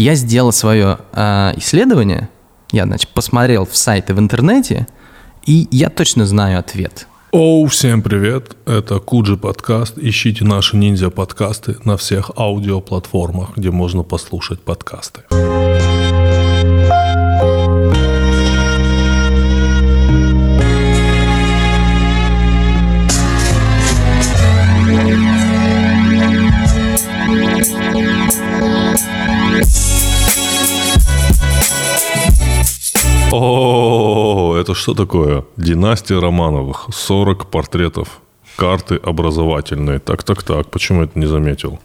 Я сделал свое э, исследование, я, значит, посмотрел в сайты в интернете, и я точно знаю ответ. Оу, всем привет! Это Куджи подкаст. Ищите наши ниндзя подкасты на всех аудиоплатформах, где можно послушать подкасты. О, это что такое? Династия Романовых. 40 портретов. Карты образовательные. Так, так, так. Почему я это не заметил?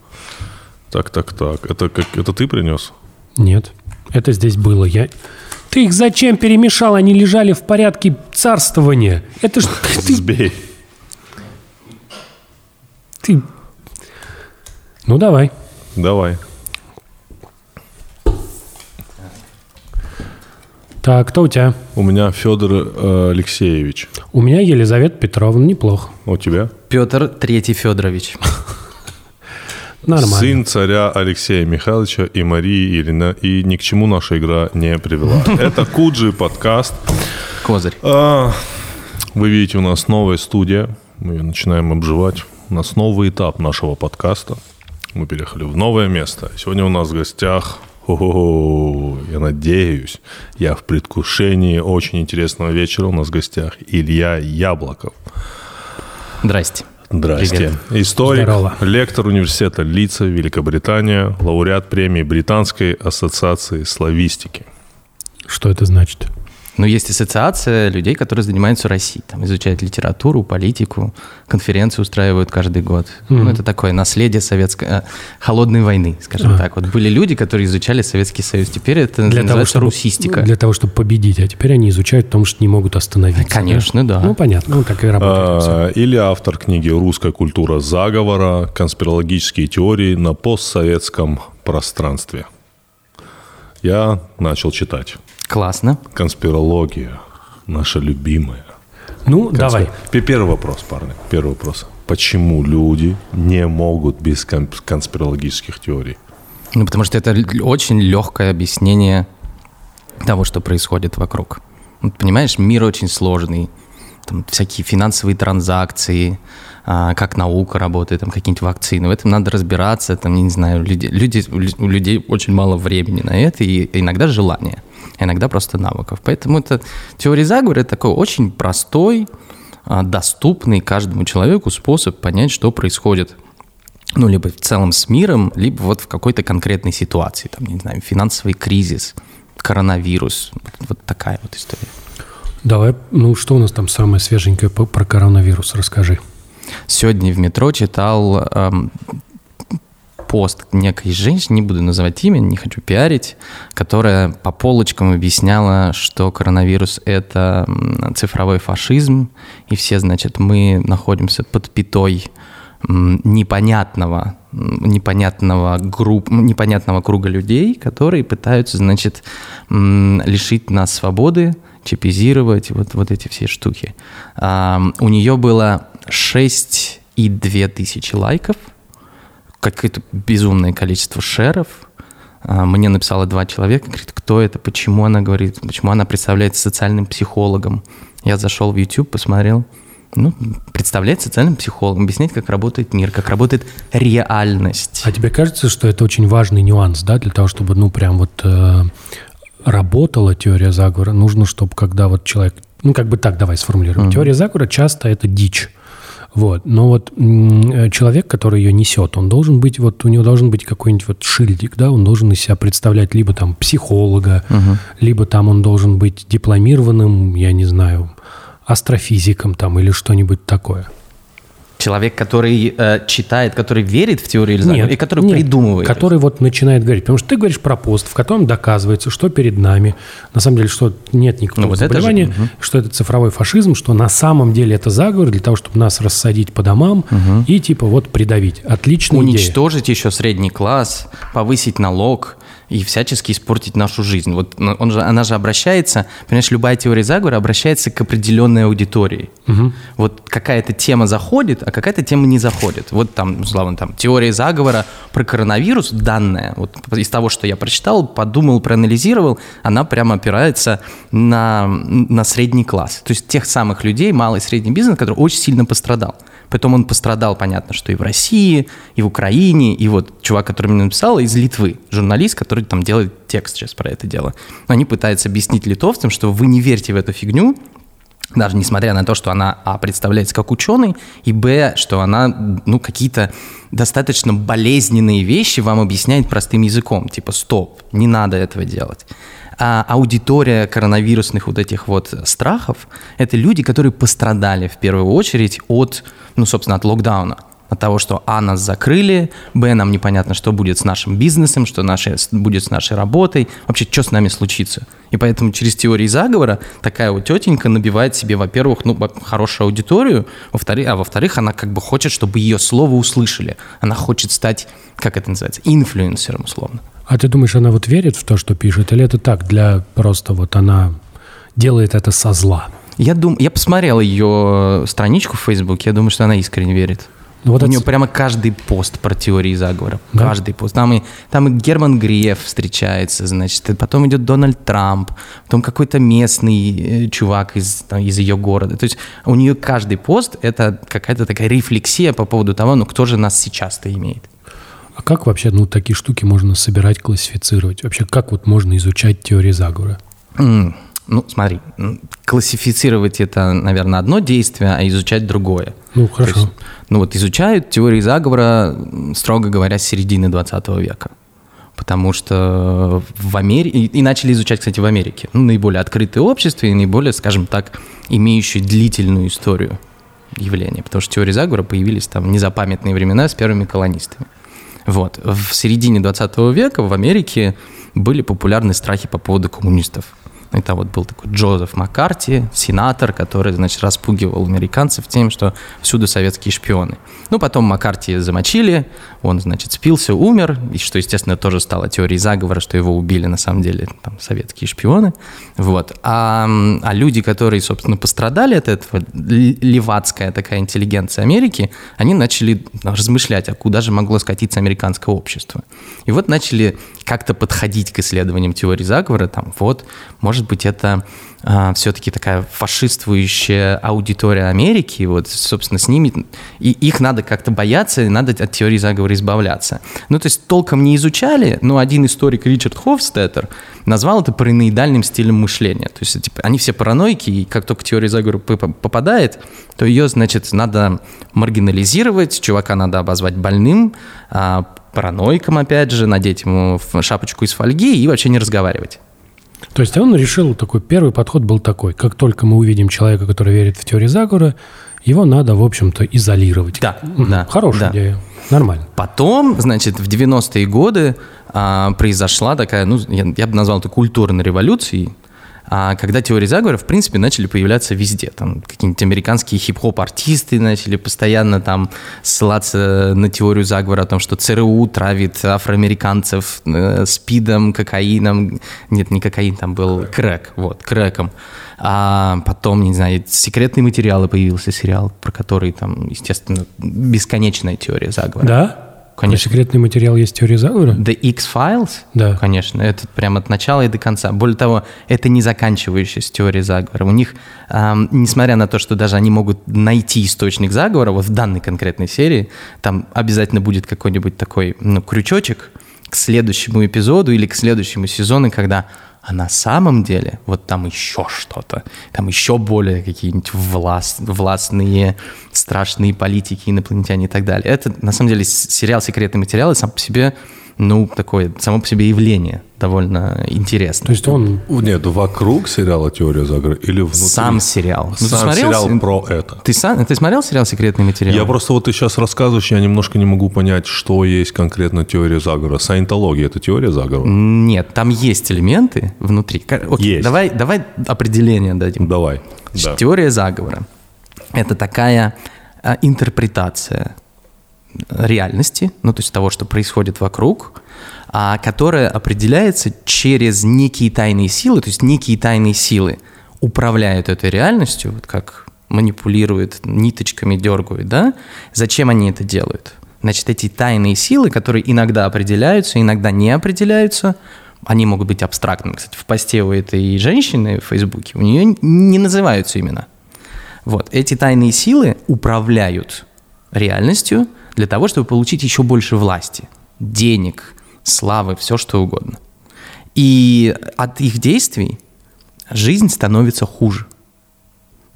Так, так, так. Это, как, это ты принес? Нет, это здесь было. Я... Ты их зачем перемешал? Они лежали в порядке царствования. Это ж... Сбей. ты... Ну, давай. Давай. Так, кто у тебя? У меня Федор э, Алексеевич. У меня Елизавета Петровна. Неплохо. А У тебя? Петр Третий Федорович. Нормально. Сын царя Алексея Михайловича и Марии Ирина. И ни к чему наша игра не привела. Это Куджи подкаст. Козырь. А, Вы видите, у нас новая студия. Мы ее начинаем обживать. У нас новый этап нашего подкаста. Мы переехали в новое место. Сегодня у нас в гостях... О, я надеюсь, я в предвкушении очень интересного вечера. У нас в гостях Илья Яблоков. Здрасте. Здрасте. Привет. Историк, Здорово. лектор университета Лица, Великобритания, лауреат премии Британской ассоциации славистики. Что это значит? Ну, есть ассоциация людей, которые занимаются Россией. Там изучают литературу, политику, конференции устраивают каждый год. Ну, это такое наследие советской... э, холодной войны, скажем А. так. Вот были люди, которые изучали Советский Союз. Теперь это Для того, чтобы, русистика. для того, чтобы победить. А теперь они изучают, потому что не могут остановиться. Конечно, да. Ну, понятно. Ну, так и работает. А, Или автор книги «Русская культура заговора. Конспирологические теории на постсоветском пространстве». Я начал читать. Классно. Конспирология. Наша любимая. Ну, Конспи- давай. Пе- Первый вопрос, парни. Первый вопрос. Почему люди не могут без кон- конспирологических теорий? Ну, потому что это очень легкое объяснение того, что происходит вокруг. Вот, понимаешь, мир очень сложный. Там всякие финансовые транзакции, а, как наука работает, там какие-нибудь вакцины. В этом надо разбираться. Там, не знаю, люди, люди, у людей очень мало времени на это и иногда желания, иногда просто навыков. Поэтому это теория заговора это такой очень простой, а, доступный каждому человеку способ понять, что происходит ну, либо в целом с миром, либо вот в какой-то конкретной ситуации, там, не знаю, финансовый кризис, коронавирус, вот такая вот история. Давай, ну, что у нас там самое свеженькое про коронавирус? Расскажи. Сегодня в метро читал эм, пост некой женщины, не буду называть имя, не хочу пиарить, которая по полочкам объясняла, что коронавирус – это цифровой фашизм, и все, значит, мы находимся под пятой непонятного, непонятного, групп, непонятного круга людей, которые пытаются, значит, лишить нас свободы, чипизировать, вот, вот эти все штуки. Ам, у нее было 6,2 тысячи лайков, какое-то безумное количество шеров. А, Мне написало два человека, говорит, кто это, почему она говорит, почему она представляется социальным психологом. Я зашел в YouTube, посмотрел, ну, представлять социальным психологом, объяснять, как работает мир, как работает реальность. А тебе кажется, что это очень важный нюанс, да, для того, чтобы, ну, прям вот э, работала теория заговора, нужно, чтобы когда вот человек, ну, как бы так, давай сформулируем. Теория заговора часто это дичь. Вот. Но вот э, человек, который ее несет, он должен быть, вот у него должен быть какой-нибудь вот шильдик, да, он должен из себя представлять либо там психолога, либо там он должен быть дипломированным, я не знаю, астрофизиком там или что-нибудь такое. Человек, который э, читает, который верит в теорию Нет, и который нет, придумывает. Который вот начинает говорить. Потому что ты говоришь про пост, в котором доказывается, что перед нами, на самом деле, что нет никакого Ну, вот это же, заболевания, мгм. что это цифровой фашизм, что на самом деле это заговор для того, чтобы нас рассадить по домам и типа вот придавить. Отличная идея. Уничтожить еще средний класс, повысить налог, и всячески испортить нашу жизнь. Вот он же, она же обращается, понимаешь, любая теория заговора обращается к определенной аудитории. Угу. Вот какая-то тема заходит, а какая-то тема не заходит. Вот там, условно, там теория заговора про коронавирус, данная, вот из того, что я прочитал, подумал, проанализировал, она прямо опирается на, на средний класс. То есть тех самых людей, малый и средний бизнес, который очень сильно пострадал. Потом он пострадал, понятно, что и в России, и в Украине, и вот чувак, который мне написал, из Литвы, журналист, который там делает текст сейчас про это дело. Они пытаются объяснить литовцам, что вы не верьте в эту фигню, даже несмотря на то, что она, а, представляется как ученый, и, б, что она, ну, какие-то достаточно болезненные вещи вам объясняет простым языком. Типа, стоп, не надо этого делать. А аудитория коронавирусных вот этих вот страхов – это люди, которые пострадали в первую очередь от, ну, собственно, от локдауна от того, что А, нас закрыли, Б, нам непонятно, что будет с нашим бизнесом, что наши, будет с нашей работой, вообще, что с нами случится. И поэтому через теории заговора такая вот тетенька набивает себе, во-первых, ну, хорошую аудиторию, во-вторых, а во-вторых, она как бы хочет, чтобы ее слово услышали. Она хочет стать, как это называется, инфлюенсером, условно. А ты думаешь, она вот верит в то, что пишет, или это так, для просто вот она делает это со зла? Я, дум... я посмотрел ее страничку в Фейсбуке, я думаю, что она искренне верит. Ну, вот У это... нее прямо каждый пост про теории заговора. Да? Каждый пост. Там и, там и Герман Греф встречается, значит, и потом идет Дональд Трамп, потом какой-то местный э, чувак из, там, из ее города. То есть у нее каждый пост — это какая-то такая рефлексия по поводу того, ну кто же нас сейчас-то имеет. А как вообще ну, такие штуки можно собирать, классифицировать? Вообще, как вот можно изучать теории заговора? Mm. Ну, смотри, классифицировать это, наверное, одно действие, а изучать другое. Ну, хорошо. Есть, ну, вот изучают теории заговора, строго говоря, с середины 20 века. Потому что в Америке... И начали изучать, кстати, в Америке. Ну, наиболее открытые общества и наиболее, скажем так, имеющие длительную историю явления. Потому что теории заговора появились там в незапамятные времена с первыми колонистами. Вот. В середине 20 века в Америке были популярны страхи по поводу коммунистов. Это вот был такой Джозеф Маккарти, сенатор, который, значит, распугивал американцев тем, что всюду советские шпионы. Ну, потом Маккарти замочили, он, значит, спился, умер, и что, естественно, тоже стало теорией заговора, что его убили на самом деле там советские шпионы. Вот. А, а люди, которые, собственно, пострадали от этого, левацкая такая интеллигенция Америки, они начали размышлять, а куда же могло скатиться американское общество. И вот начали как-то подходить к исследованиям теории заговора, там, вот, может быть, это а, все-таки такая фашиствующая аудитория Америки, вот, собственно, с ними, и их надо как-то бояться, и надо от теории заговора избавляться. Ну, то есть толком не изучали, но один историк Ричард Хофстеттер назвал это параноидальным стилем мышления. То есть, типа, они все параноики, и как только теория заговора попадает, то ее, значит, надо маргинализировать, чувака надо обозвать больным, а, параноиком, опять же, надеть ему шапочку из фольги и вообще не разговаривать. То есть он решил такой, первый подход был такой, как только мы увидим человека, который верит в теорию заговора, его надо, в общем-то, изолировать. Да, да. Хорошая да. идея. Нормально. Потом, значит, в 90-е годы а, произошла такая, ну, я, я бы назвал это культурной революцией, а когда теории заговора, в принципе, начали появляться везде. Там какие-нибудь американские хип-хоп-артисты начали постоянно там ссылаться на теорию заговора о том, что ЦРУ травит афроамериканцев э, спидом, кокаином. Нет, не кокаин, там был крэк, вот, крэком. А потом, не знаю, секретные материалы появился сериал, про который там, естественно, бесконечная теория заговора. Да? Конечно. А секретный материал есть теория заговора? The X-Files? Да. Конечно, это прямо от начала и до конца. Более того, это не заканчивающаяся теория заговора. У них, эм, несмотря на то, что даже они могут найти источник заговора, вот в данной конкретной серии, там обязательно будет какой-нибудь такой ну, крючочек к следующему эпизоду или к следующему сезону, когда а на самом деле вот там еще что-то, там еще более какие-нибудь власт, властные, страшные политики, инопланетяне и так далее. Это на самом деле сериал «Секретные материалы» сам по себе ну, такое само по себе явление довольно интересное. То есть он... Нет, вокруг сериала «Теория заговора» или внутри? Сам сериал. Ну, сам смотрел... сериал про это. Ты, сам, ты смотрел сериал «Секретные материалы»? Я просто вот ты сейчас рассказываешь, я немножко не могу понять, что есть конкретно теория заговора. Саентология – это теория заговора? Нет, там есть элементы внутри. Окей, есть. Давай, давай определение дадим. Давай. Да. Теория заговора – это такая а, интерпретация реальности, ну то есть того, что происходит вокруг, а, которая определяется через некие тайные силы, то есть некие тайные силы управляют этой реальностью, вот как манипулируют, ниточками дергают, да? Зачем они это делают? Значит, эти тайные силы, которые иногда определяются, иногда не определяются, они могут быть абстрактными. Кстати, в посте у этой женщины в Фейсбуке у нее не называются имена. Вот, эти тайные силы управляют реальностью для того, чтобы получить еще больше власти, денег, славы, все что угодно. И от их действий жизнь становится хуже.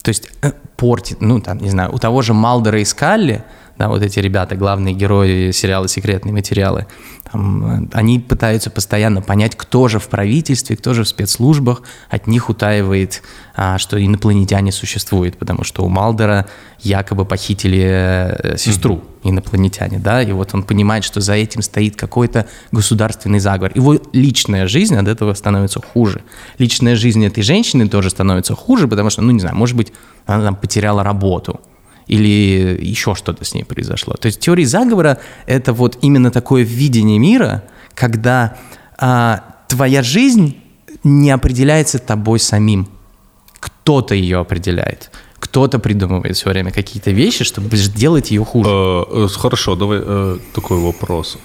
То есть э, портит, ну, там, не знаю, у того же Малдера и Скалли – да, вот эти ребята, главные герои сериала «Секретные материалы», там, э, они пытаются постоянно понять, кто же в правительстве, кто же в спецслужбах от них утаивает, а, что инопланетяне существуют, потому что у Малдера якобы похитили э, сестру mm-hmm. инопланетяне, да, и вот он понимает, что за этим стоит какой-то государственный заговор. Его личная жизнь от этого становится хуже. Личная жизнь этой женщины тоже становится хуже, потому что, ну, не знаю, может быть, она там потеряла работу, или еще что-то с ней произошло. То есть теория заговора — это вот именно такое видение мира, когда а, твоя жизнь не определяется тобой самим. Кто-то ее определяет. Кто-то придумывает все время какие-то вещи, чтобы сделать ее хуже. Э, э, хорошо, давай э, такой вопрос.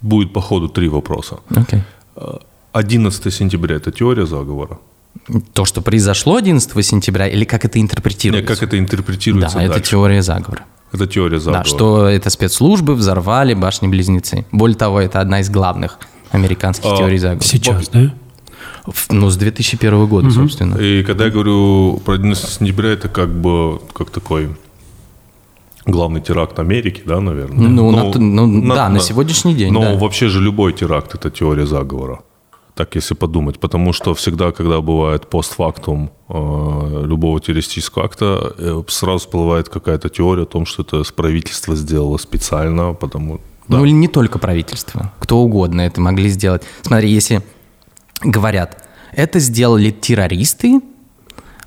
Будет, по ходу, три вопроса. Okay. 11 сентября – это теория заговора? То, что произошло 11 сентября, или как это интерпретируется? Нет, как это интерпретируется Да, дальше. это теория заговора. Это теория заговора. Да, что это спецслужбы взорвали башни-близнецы. Более того, это одна из главных американских а, теорий заговора. Сейчас, да? Ну, с 2001 года, угу. собственно. И когда я говорю про 11 сентября, это как бы как такой главный теракт Америки, да, наверное? Ну, ну, на, ну на, да, на, на сегодняшний день. Но да. вообще же любой теракт – это теория заговора так если подумать, потому что всегда, когда бывает постфактум э, любого террористического акта, э, сразу всплывает какая-то теория о том, что это правительство сделало специально, потому... Да. Ну или не только правительство, кто угодно это могли сделать. Смотри, если говорят, это сделали террористы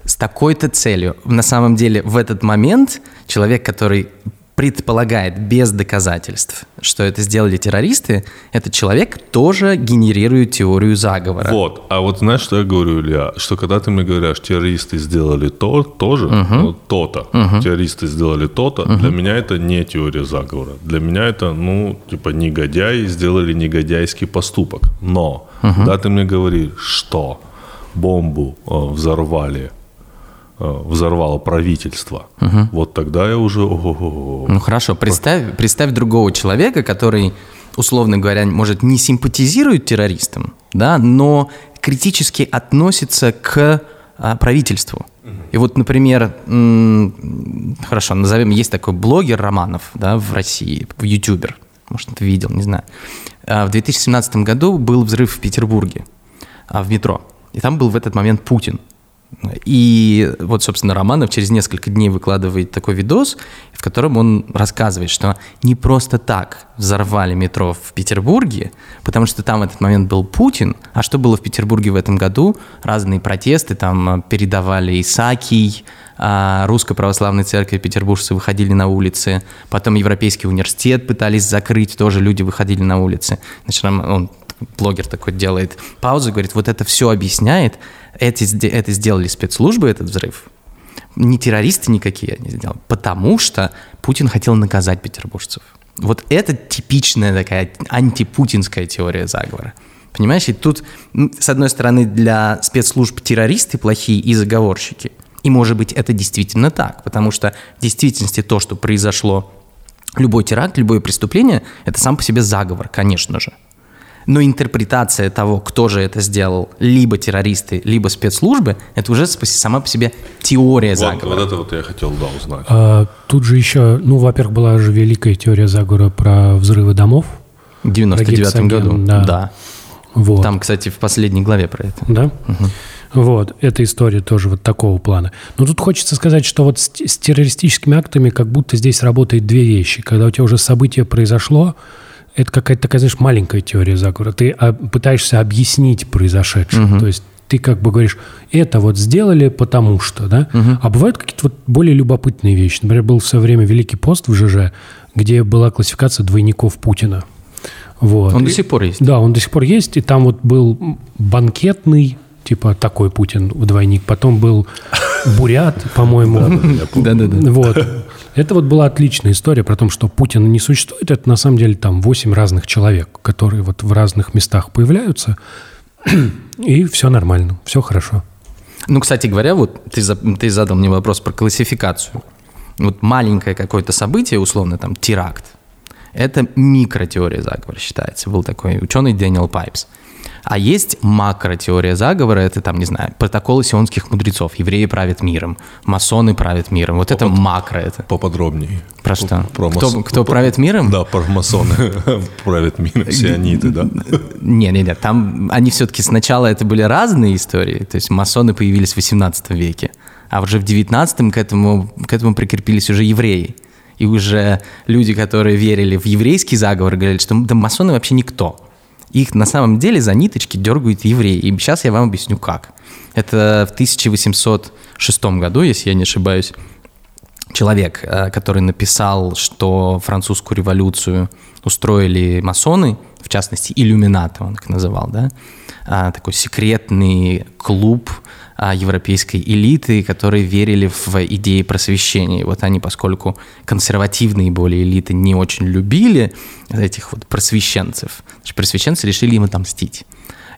с такой-то целью. На самом деле в этот момент человек, который предполагает без доказательств, что это сделали террористы, этот человек тоже генерирует теорию заговора. Вот. А вот знаешь, что я говорю, Илья? Что когда ты мне говоришь, террористы сделали то, тоже, угу. ну, то-то, угу. террористы сделали то-то, угу. для меня это не теория заговора. Для меня это, ну, типа, негодяи сделали негодяйский поступок. Но, угу. когда ты мне говоришь, что бомбу э, взорвали взорвало правительство, угу. вот тогда я уже... Ну хорошо, представь, представь другого человека, который, условно говоря, может не симпатизирует террористам, да, но критически относится к а, правительству. И вот, например, хорошо, назовем, есть такой блогер Романов, да, в России, ютубер, может, ты видел, не знаю. А, в 2017 году был взрыв в Петербурге, а, в метро, и там был в этот момент Путин. И вот, собственно, Романов через несколько дней выкладывает такой видос, в котором он рассказывает, что не просто так взорвали метро в Петербурге, потому что там в этот момент был Путин. А что было в Петербурге в этом году? Разные протесты, там передавали Исаакий, а Русской Православной Церкви петербуржцы выходили на улицы, потом Европейский университет пытались закрыть, тоже люди выходили на улицы. Значит, он, блогер такой делает паузу, говорит, вот это все объясняет, эти, это сделали спецслужбы, этот взрыв. Не террористы никакие они сделали, потому что Путин хотел наказать петербуржцев. Вот это типичная такая антипутинская теория заговора. Понимаешь, и тут, с одной стороны, для спецслужб террористы плохие и заговорщики. И, может быть, это действительно так, потому что в действительности то, что произошло, любой теракт, любое преступление, это сам по себе заговор, конечно же но интерпретация того, кто же это сделал, либо террористы, либо спецслужбы, это уже сама по себе теория заговора. Вот, вот это вот я хотел, да, узнать. А, тут же еще, ну, во-первых, была же великая теория заговора про взрывы домов. В 99 году, да. да. Вот. Там, кстати, в последней главе про это. Да? Угу. Вот, эта история тоже вот такого плана. Но тут хочется сказать, что вот с, с террористическими актами как будто здесь работает две вещи. Когда у тебя уже событие произошло, это какая-то такая, знаешь, маленькая теория заговора. Ты а, пытаешься объяснить произошедшее. Угу. То есть ты как бы говоришь, это вот сделали потому что, да? Угу. А бывают какие-то вот более любопытные вещи. Например, был в свое время Великий пост в ЖЖ, где была классификация двойников Путина. Вот. Он И- до сих пор есть. Да, он до сих пор есть. И там вот был банкетный, типа такой Путин вдвойник. Потом был бурят, по-моему. Да-да-да. Вот. Это вот была отличная история про то, что Путина не существует. Это на самом деле там 8 разных человек, которые вот в разных местах появляются. И все нормально, все хорошо. Ну, кстати говоря, вот ты, ты задал мне вопрос про классификацию. Вот маленькое какое-то событие, условно, там, теракт, это микротеория заговора считается. Был такой ученый Дэниел Пайпс. А есть макротеория заговора, это там, не знаю, протоколы сионских мудрецов, евреи правят миром, масоны правят миром. Вот это макро это. Поподробнее. Про что? Про кто, мас- кто правит миром? Да, про масоны правят миром, сиониты, да? Не, не, не, там они все-таки сначала это были разные истории, то есть масоны появились в 18 веке, а уже в 19 к этому, к этому прикрепились уже евреи. И уже люди, которые верили в еврейский заговор, говорили, что да, масоны вообще никто. Их на самом деле за ниточки дергают евреи. И сейчас я вам объясню как. Это в 1806 году, если я не ошибаюсь, человек, э, который написал, что французскую революцию устроили масоны, в частности, иллюминаты он их называл, да, А, такой секретный клуб европейской элиты, которые верили в идеи просвещения. И вот они, поскольку консервативные более элиты не очень любили этих вот просвещенцев, значит, просвещенцы решили им отомстить.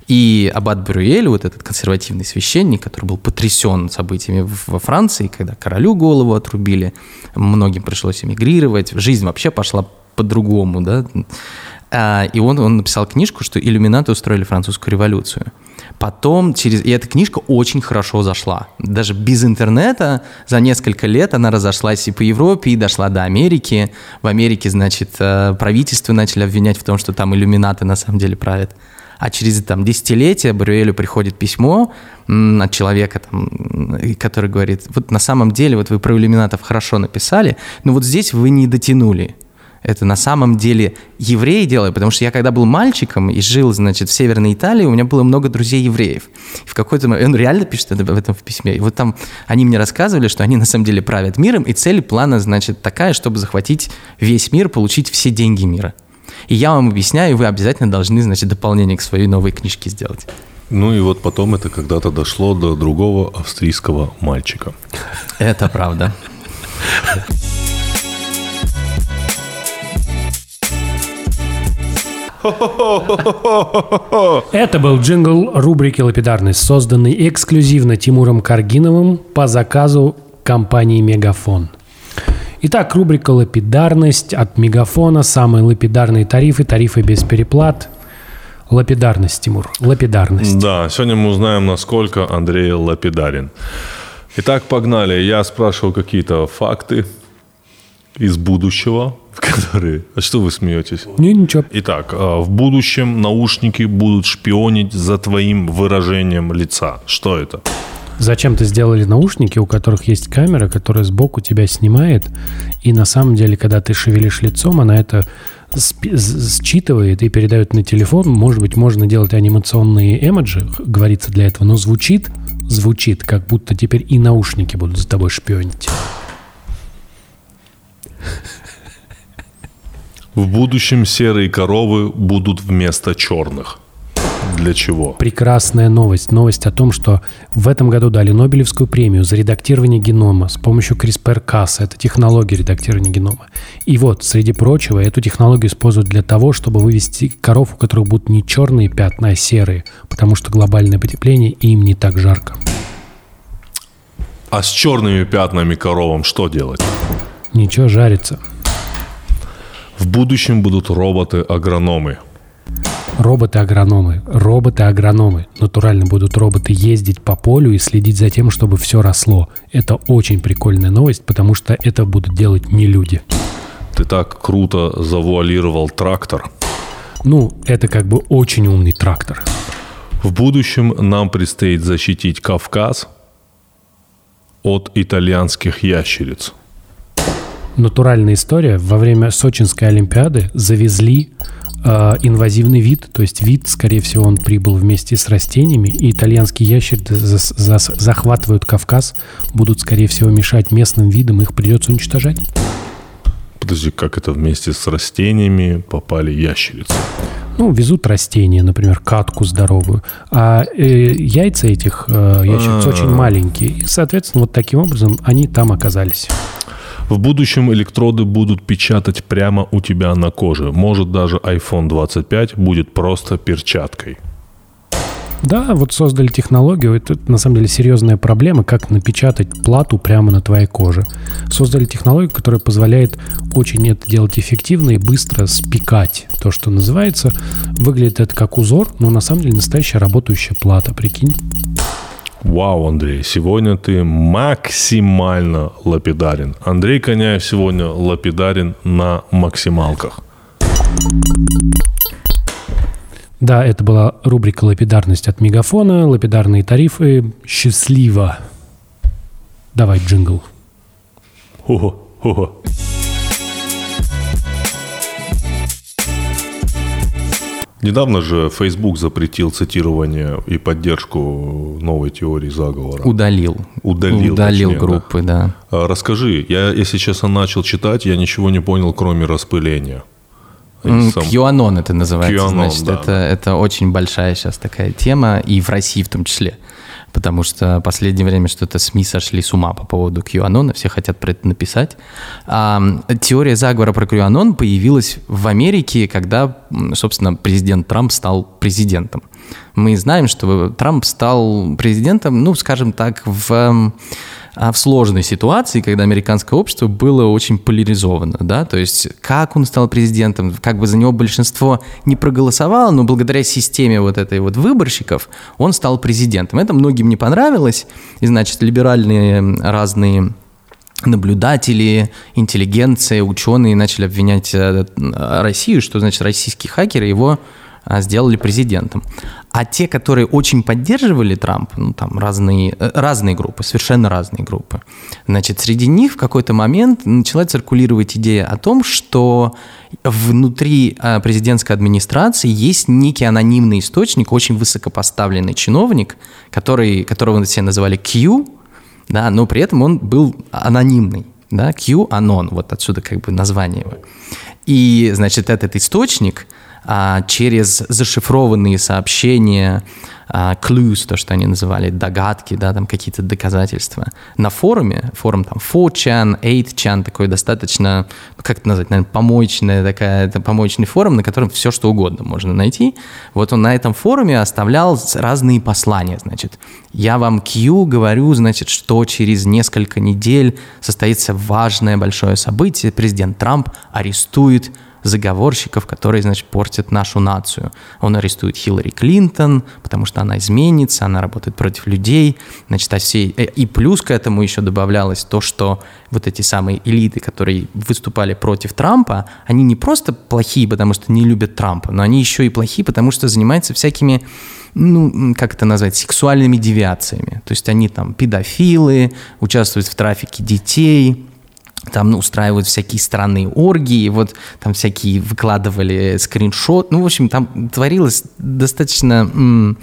И Аббат Брюэль, вот этот консервативный священник, который был потрясен событиями во Франции, когда королю голову отрубили, многим пришлось эмигрировать, жизнь вообще пошла по-другому, да. А, И он, он написал книжку, что иллюминаты устроили французскую революцию. Потом через... И эта книжка очень хорошо зашла. Даже без интернета за несколько лет она разошлась и по Европе, и дошла до Америки. В Америке, значит, э, правительство начали обвинять в том, что там иллюминаты на самом деле правят. А через там, десятилетия Брюэлю приходит письмо от человека, там, который говорит, вот на самом деле вот вы про иллюминатов хорошо написали, но вот здесь вы не дотянули. Это на самом деле евреи делают, потому что я когда был мальчиком и жил, значит, в Северной Италии, у меня было много друзей-евреев. И в какой-то момент, он реально пишет это в этом в письме, и вот там они мне рассказывали, что они на самом деле правят миром, и цель плана, значит, такая, чтобы захватить весь мир, получить все деньги мира. И я вам объясняю, и вы обязательно должны, значит, дополнение к своей новой книжке сделать. Ну и вот потом это когда-то дошло до другого австрийского мальчика. Это правда. Это был джингл рубрики «Лапидарность», созданный эксклюзивно Тимуром Каргиновым по заказу компании «Мегафон». Итак, рубрика «Лапидарность» от «Мегафона». Самые лапидарные тарифы, тарифы без переплат. Лапидарность, Тимур, лапидарность. Да, сегодня мы узнаем, насколько Андрей лапидарен. Итак, погнали. Я спрашивал какие-то факты из будущего, которые... А что вы смеетесь? Не, ничего. Итак, а, в будущем наушники будут шпионить за твоим выражением лица. Что это? Зачем-то сделали наушники, у которых есть камера, которая сбоку тебя снимает, и на самом деле, когда ты шевелишь лицом, она это считывает и передает на телефон. Может быть, можно делать анимационные эмоджи, говорится для этого, но звучит, звучит, как будто теперь и наушники будут за тобой шпионить. В будущем серые коровы будут вместо черных. Для чего? Прекрасная новость. Новость о том, что в этом году дали Нобелевскую премию за редактирование генома с помощью CRISPR-Cas. Это технология редактирования генома. И вот, среди прочего, эту технологию используют для того, чтобы вывести коров, у которых будут не черные пятна, а серые, потому что глобальное потепление, и им не так жарко. А с черными пятнами коровам что делать? Ничего, жарится. В будущем будут роботы-агрономы. Роботы-агрономы. Роботы-агрономы. Натурально будут роботы ездить по полю и следить за тем, чтобы все росло. Это очень прикольная новость, потому что это будут делать не люди. Ты так круто завуалировал трактор. Ну, это как бы очень умный трактор. В будущем нам предстоит защитить Кавказ от итальянских ящериц. Натуральная история. Во время Сочинской Олимпиады завезли э, инвазивный вид, то есть вид, скорее всего, он прибыл вместе с растениями, и итальянские ящерицы зас- зас- захватывают Кавказ, будут, скорее всего, мешать местным видам, их придется уничтожать. Подожди, как это вместе с растениями попали ящерицы? Ну, везут растения, например, катку здоровую. А э, яйца этих э, ящериц А. очень маленькие. И, соответственно, вот таким образом они там оказались. В будущем электроды будут печатать прямо у тебя на коже. Может, даже iPhone 25 будет просто перчаткой. Да, вот создали технологию. Это на самом деле серьезная проблема, как напечатать плату прямо на твоей коже. Создали технологию, которая позволяет очень это делать эффективно и быстро спекать. То, что называется, выглядит это как узор, но на самом деле настоящая работающая плата, прикинь. Вау, Андрей, сегодня ты максимально лапидарен. Андрей Коняев сегодня лапидарен на максималках. Да, это была рубрика «Лапидарность» от Мегафона. Лапидарные тарифы. Счастливо. Давай джингл. Ого, Недавно же Facebook запретил цитирование и поддержку новой теории заговора. Удалил. Удалил, Удалил точнее, да. группы, да. А, Расскажи, я, если честно, начал читать, я ничего не понял, кроме распыления. Сам- QAnon это называется, QAnon, значит, да, это, да. это очень большая сейчас такая тема, и в России в том числе. Потому что в последнее время что-то СМИ сошли с ума по поводу QAnon, все хотят про это написать. А, теория заговора про QAnon появилась в Америке, когда, собственно, президент Трамп стал президентом. Мы знаем, что Трамп стал президентом, ну, скажем так, в, в сложной ситуации, когда американское общество было очень поляризовано, да, то есть как он стал президентом, как бы за него большинство не проголосовало, но благодаря системе вот этой вот выборщиков он стал президентом. Это многим не понравилось, и, значит, либеральные разные наблюдатели, интеллигенция, ученые начали обвинять э, э, Россию, что, значит, российские хакеры его а, сделали президентом. А те, которые очень поддерживали Трампа, ну там разные, э, разные группы, совершенно разные группы, значит, среди них в какой-то момент начала циркулировать идея о том, что внутри а, президентской администрации есть некий анонимный источник, очень высокопоставленный чиновник, который, которого все называли Q, да, но при этом он был анонимный, да, QAnon, вот отсюда как бы название его. И, значит, этот источник а, через зашифрованные сообщения, а, clues, то, что они называли, догадки, да, там какие-то доказательства, на форуме, форум там 4chan, 8chan, такой достаточно, ну, как это назвать, наверное, помоечная такая, это помоечный форум, на котором все что угодно можно найти. Вот он на этом форуме оставлял разные послания, значит. Я вам Q говорю, значит, что через несколько недель состоится важное большое событие, президент Трамп арестует заговорщиков, которые, значит, портят нашу нацию. Он арестует Хиллари Клинтон, потому что она изменится, она работает против людей. Значит, а все... э, И плюс к этому еще добавлялось то, что вот эти самые элиты, которые выступали против Трампа, они не просто плохие, потому что не любят Трампа, но они еще и плохие, потому что занимаются всякими ну, как это назвать, сексуальными девиациями. То есть они там педофилы, участвуют в трафике детей, там ну, устраивают всякие странные оргии, вот там всякие выкладывали скриншот. Ну, в общем, там творилось достаточно м,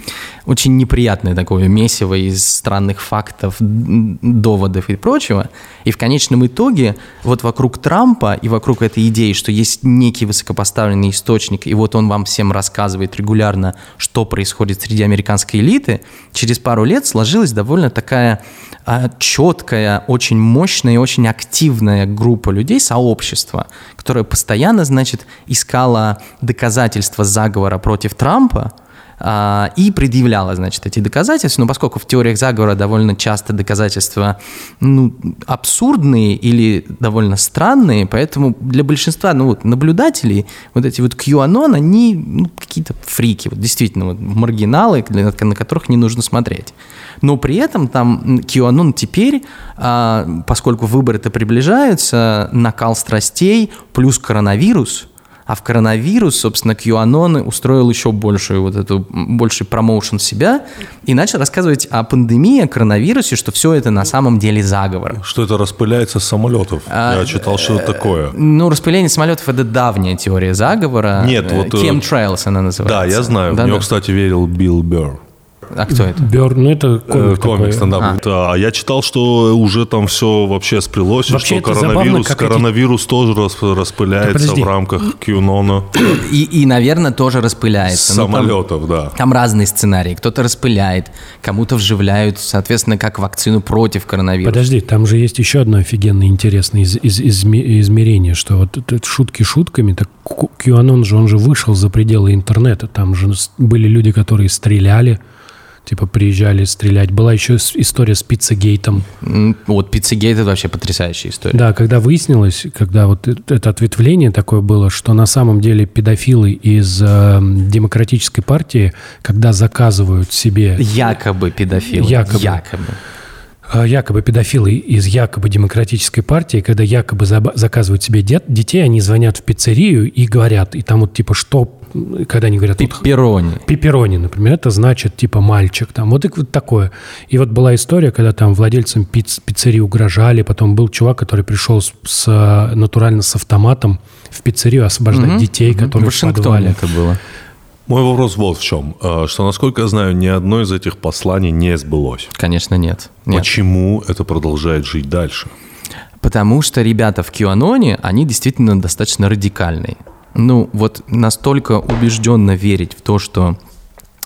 очень неприятное такое месиво из странных фактов, доводов и прочего. И в конечном итоге вот вокруг Трампа и вокруг этой идеи, что есть некий высокопоставленный источник, и вот он вам всем рассказывает регулярно, что происходит среди американской элиты, через пару лет сложилась довольно такая а, четкая, очень мощная и очень активная группа людей, сообщество, которое постоянно, значит, искало доказательства заговора против Трампа, и предъявляла, значит, эти доказательства, но поскольку в теориях заговора довольно часто доказательства ну, абсурдные или довольно странные, поэтому для большинства ну, вот, наблюдателей вот эти вот QAnon, они ну, какие-то фрики, вот, действительно, вот, маргиналы, для- на которых не нужно смотреть. Но при этом там QAnon теперь, а, поскольку выборы-то приближаются, накал страстей плюс коронавирус – а в коронавирус, собственно, QAnon устроил еще большую вот эту, больший промоушен себя и начал рассказывать о пандемии, о коронавирусе, что все это на самом деле заговор. Что это распыляется с самолетов? А, Я читал, что это такое. Ну, распыление самолетов – это давняя теория заговора. Нет, Э, вот, э, Chemtrails она называется. Да, я знаю. В Да-да. него, кстати, верил Билл Берр. А кто это? Бёрн, ну это Э, комик, Комик, такой. стендап. А. Да, а я читал, что уже там все вообще сплелось, и Вообще что это забавно, коронавирус, эти- коронавирус тоже рас- распыляется подожди. в рамках Кьюнона И, и, наверное, тоже распыляется. Ну, там- самолетов, да. Там разные сценарии. Кто-то распыляет, кому-то вживляют, соответственно, как вакцину против коронавируса. Подожди, там же есть еще одно офигенно интересное из- из- изме- измерение, что вот это шутки шутками, так QAnon же, он же вышел за пределы интернета, там же с- были люди, которые стреляли, типа приезжали стрелять. Была еще история с пиццегейтом. Вот Пиццегейт это вообще потрясающая история. Да, когда выяснилось, когда вот э- это ответвление такое было, что на самом деле педофилы из э, демократической партии, когда заказывают себе Якобы педофил. Якобы. Якобы. Э, якобы педофилы из якобы демократической партии, когда якобы заказывают себе дет- детей, они звонят в пиццерию и говорят, и там вот типа что, когда они говорят, Пепперони. Пепперони, например, это значит типа мальчик, там вот, и вот такое. И вот была история, когда там владельцам пиц, пиццерии угрожали, потом был чувак, который пришел с, с, э, натурально с автоматом в пиццерию освобождать Мгм, детей, которые в в подвале. Это было. Мой вопрос вот в чем. э, Что, насколько я знаю, ни одно из этих посланий не сбылось. Конечно, нет. Нет. Почему это продолжает жить дальше? Потому что ребята в QAnon, они действительно достаточно радикальные. Ну, вот настолько убежденно верить в то, что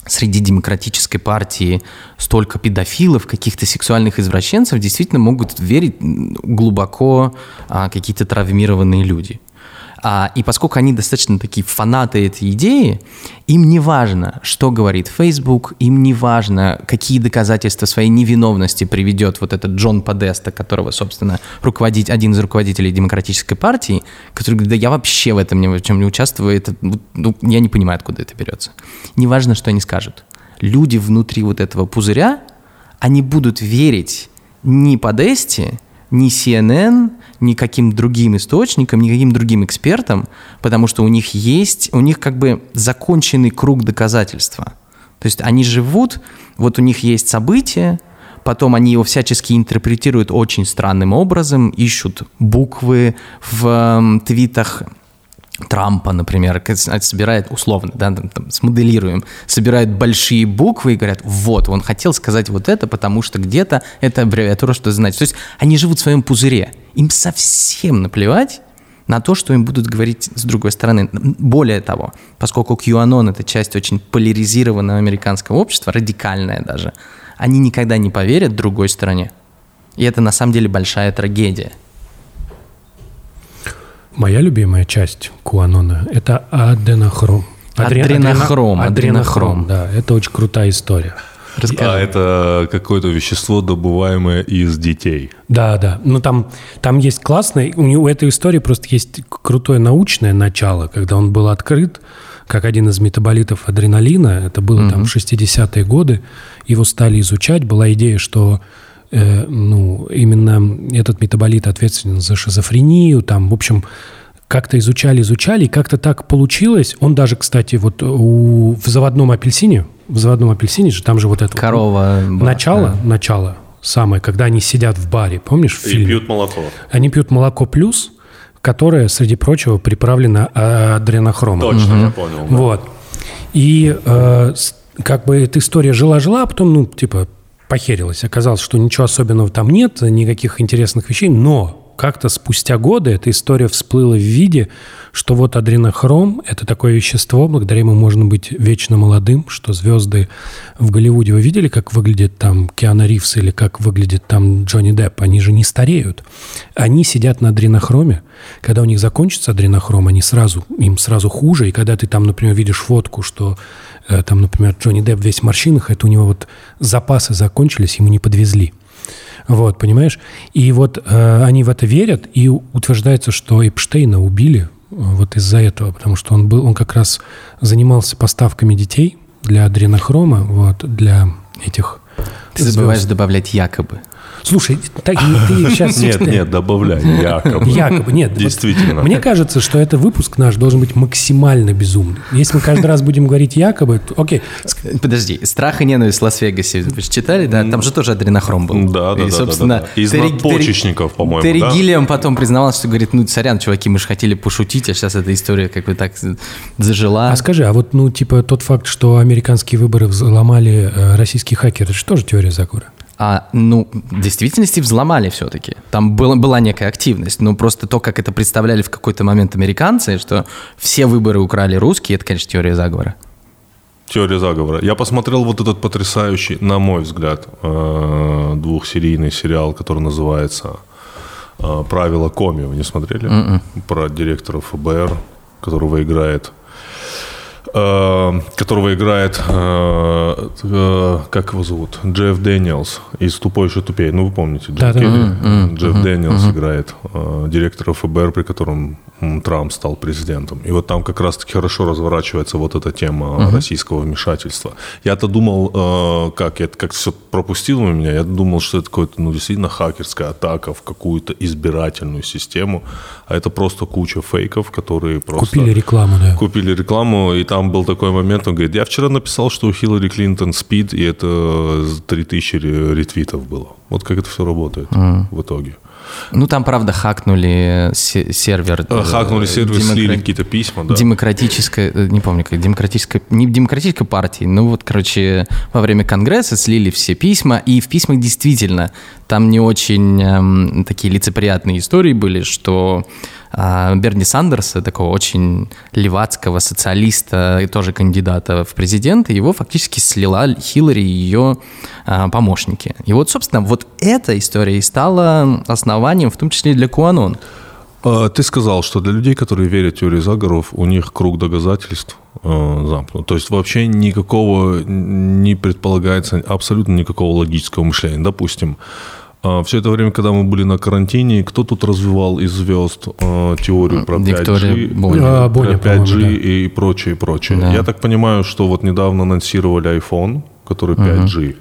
среди демократической партии столько педофилов, каких-то сексуальных извращенцев, действительно могут верить глубоко а, какие-то травмированные люди. А, и поскольку они достаточно такие фанаты этой идеи, им не важно, что говорит Facebook, им не важно, какие доказательства своей невиновности приведет вот этот Джон Подеста, которого, собственно, руководить, один из руководителей демократической партии, который говорит, да я вообще в этом ни в чем не участвую, это, ну, я не понимаю, откуда это берется. Неважно, что они скажут. Люди внутри вот этого пузыря, они будут верить ни Подесте, ни CNN, ни каким другим источникам, ни каким другим экспертам, потому что у них есть, у них как бы законченный круг доказательства. То есть они живут, вот у них есть событие, потом они его всячески интерпретируют очень странным образом, ищут буквы в эм, твитах Трампа, например, с- собирает условно, да, там, там, смоделируем, собирает большие буквы и говорят, вот, он хотел сказать вот это, потому что где-то это аббревиатура что значит. То есть они живут в своем пузыре. Им совсем наплевать на то, что им будут говорить с другой стороны. Более того, поскольку QAnon – это часть очень поляризированного американского общества, радикальная даже, они никогда не поверят другой стороне. И это на самом деле большая трагедия. Моя любимая часть Куанона – это аденохром. Адре- Адренохром, адрена- адренохром. Да, это очень крутая история. Расскажи. А это какое-то вещество, добываемое из детей. Да, да. Ну там, там есть классное, у него у этой истории просто есть крутое научное начало, когда он был открыт как один из метаболитов адреналина. Это было там в 60-е годы. Его стали изучать. Была идея, что э, ну, именно этот метаболит ответственен за шизофрению. Там, в общем, как-то изучали, изучали, и как-то так получилось. Он даже, кстати, вот у, в заводном апельсине, в заводном апельсине же, там же вот это вот Корова. была, начало, да. начало самое, когда они сидят в баре, помнишь, в И фильме? пьют молоко. Они пьют молоко плюс, которое, среди прочего, приправлено а, адренохромом. Точно, я понял. да. Вот. И э, как бы эта история жила-жила, а потом, ну, типа, похерилась. Оказалось, что ничего особенного там нет, никаких интересных вещей, но как-то спустя годы эта история всплыла в виде, что вот адренохром – это такое вещество, благодаря ему можно быть вечно молодым, что звезды в Голливуде, вы видели, как выглядит там Киана Ривз или как выглядит там Джонни Депп? Они же не стареют. Они сидят на адренохроме. Когда у них закончится адренохром, они сразу, им сразу хуже. И когда ты там, например, видишь фотку, что там, например, Джонни Депп весь в морщинах, это у него вот запасы закончились, ему не подвезли. Вот, понимаешь? И вот э, они в это верят, и утверждается, что Эпштейна убили э, вот из-за этого, потому что он был, он как раз занимался поставками детей для адренохрома, вот, для этих Ты звезд. забываешь добавлять якобы. Слушай, так, ты сейчас... Нет, нет, добавляй, якобы. Якобы, нет. вот Действительно. Мне кажется, что это выпуск наш должен быть максимально безумный. Если мы каждый раз будем говорить якобы, то окей. Подожди, «Страх и ненависть в Лас-Вегасе» вы же читали, да? Там же тоже адренохром был. Да, да, И, да, собственно, да, да. Из Терри- надпочечников, по-моему, Терри да? Гиллиам потом признавался, что говорит, ну, сорян, чуваки, мы же хотели пошутить, а сейчас эта история как бы так зажила. А скажи, а вот, ну, типа, тот факт, что американские выборы взломали э, российские хакеры, это же тоже теория заговора? А, ну, в действительности взломали все-таки. Там было, была некая активность. Но просто то, как это представляли в какой-то момент американцы, что все выборы украли русские, это, конечно, теория заговора. Теория заговора. Я посмотрел вот этот потрясающий, на мой взгляд, э, двухсерийный сериал, который называется э, «Правила Коми». Вы не смотрели? Про директора ФБР, которого играет которого играет, э, э, как его зовут, Джефф Дэниелс из «Тупой еще тупее». Ну, вы помните, Джефф Да-да. Кеннеди? Джефф Дэниелс играет э, директора ФБР, при котором Трамп стал президентом. И вот там как раз-таки хорошо разворачивается вот эта тема российского вмешательства. Я-то думал, э, как, я как все пропустил у меня, я думал, что это какая-то, ну, действительно хакерская атака в какую-то избирательную систему, а это просто куча фейков, которые просто... Купили рекламу, да. Купили рекламу, и там был такой момент, он говорит, я вчера написал, что у Хиллари Клинтон спид, и это 3000 ре- ретвитов было. Вот как это все работает в итоге. Ну, там, правда, хакнули се- сервер. Э, Хакнули э, сервер, демокра- слили какие-то письма, да. Демократической, э, не помню, как демократической, не демократической партии, ну вот, короче, во время Конгресса слили все письма, и в письмах действительно там не очень эм, такие лицеприятные истории были, что а, Берни Сандерса, такого очень левацкого социалиста и тоже кандидата в президенты, его фактически слила Хиллари и ее а, помощники. И вот, собственно, вот эта история и стала основанием, в том числе для Куанон. А, Ты сказал, что для людей, которые верят в теории заговоров, у них круг доказательств э, замкнут. То есть вообще никакого не предполагается, абсолютно никакого логического мышления. Допустим, все это время, когда мы были на карантине, кто тут развивал из звезд э, теорию про 5G, Виктория Боня. А, про Боня, 5G по-моему, да. и прочее, прочее. Да. Я так понимаю, что вот недавно анонсировали iPhone, который 5G.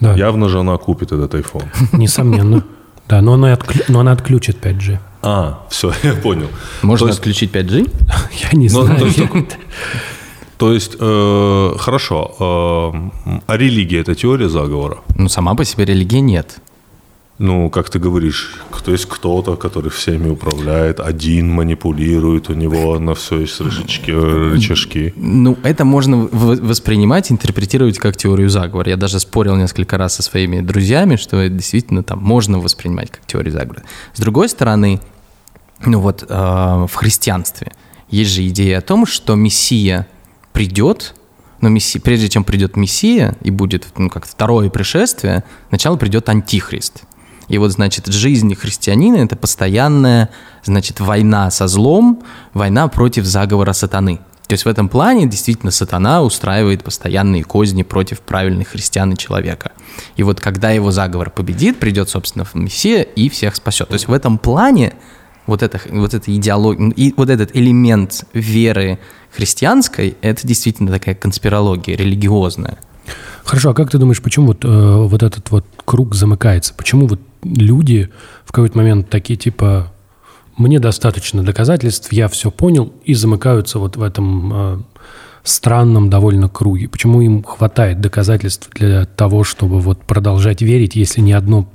Да, Явно же она купит этот iPhone. несомненно. Да, но она, отклю- но она отключит 5G. А, все, я понял. Можно есть- отключить 5G? Я не Ну, знаю. то есть- То есть, э, хорошо, э, а религия – это теория заговора? Ну, сама по себе религия нет. Ну, как ты говоришь, то есть кто-то, который всеми управляет, один манипулирует, у него на все есть рычажки. рычажки. Ну, это можно воспринимать, интерпретировать как теорию заговора. Я даже спорил несколько раз со своими друзьями, что это действительно там можно воспринимать как теорию заговора. С другой стороны, ну вот э, в христианстве есть же идея о том, что Мессия придет, но месси- прежде чем придет Мессия и будет ну, как второе пришествие, сначала придет Антихрист. И вот, значит, жизнь христианина – это постоянная, значит, война со злом, война против заговора сатаны. То есть в этом плане действительно сатана устраивает постоянные козни против правильных христиан и человека. И вот когда его заговор победит, придет, собственно, Мессия и всех спасет. То есть в этом плане вот эта, вот эта идеология, и вот этот элемент веры христианской, это действительно такая конспирология религиозная. Хорошо, а как ты думаешь, почему вот, э, вот этот вот круг замыкается? Почему вот люди в какой-то момент такие типа «мне достаточно доказательств, я все понял» и замыкаются вот в этом э, странном довольно круге? Почему им хватает доказательств для того, чтобы вот продолжать верить, если ни одно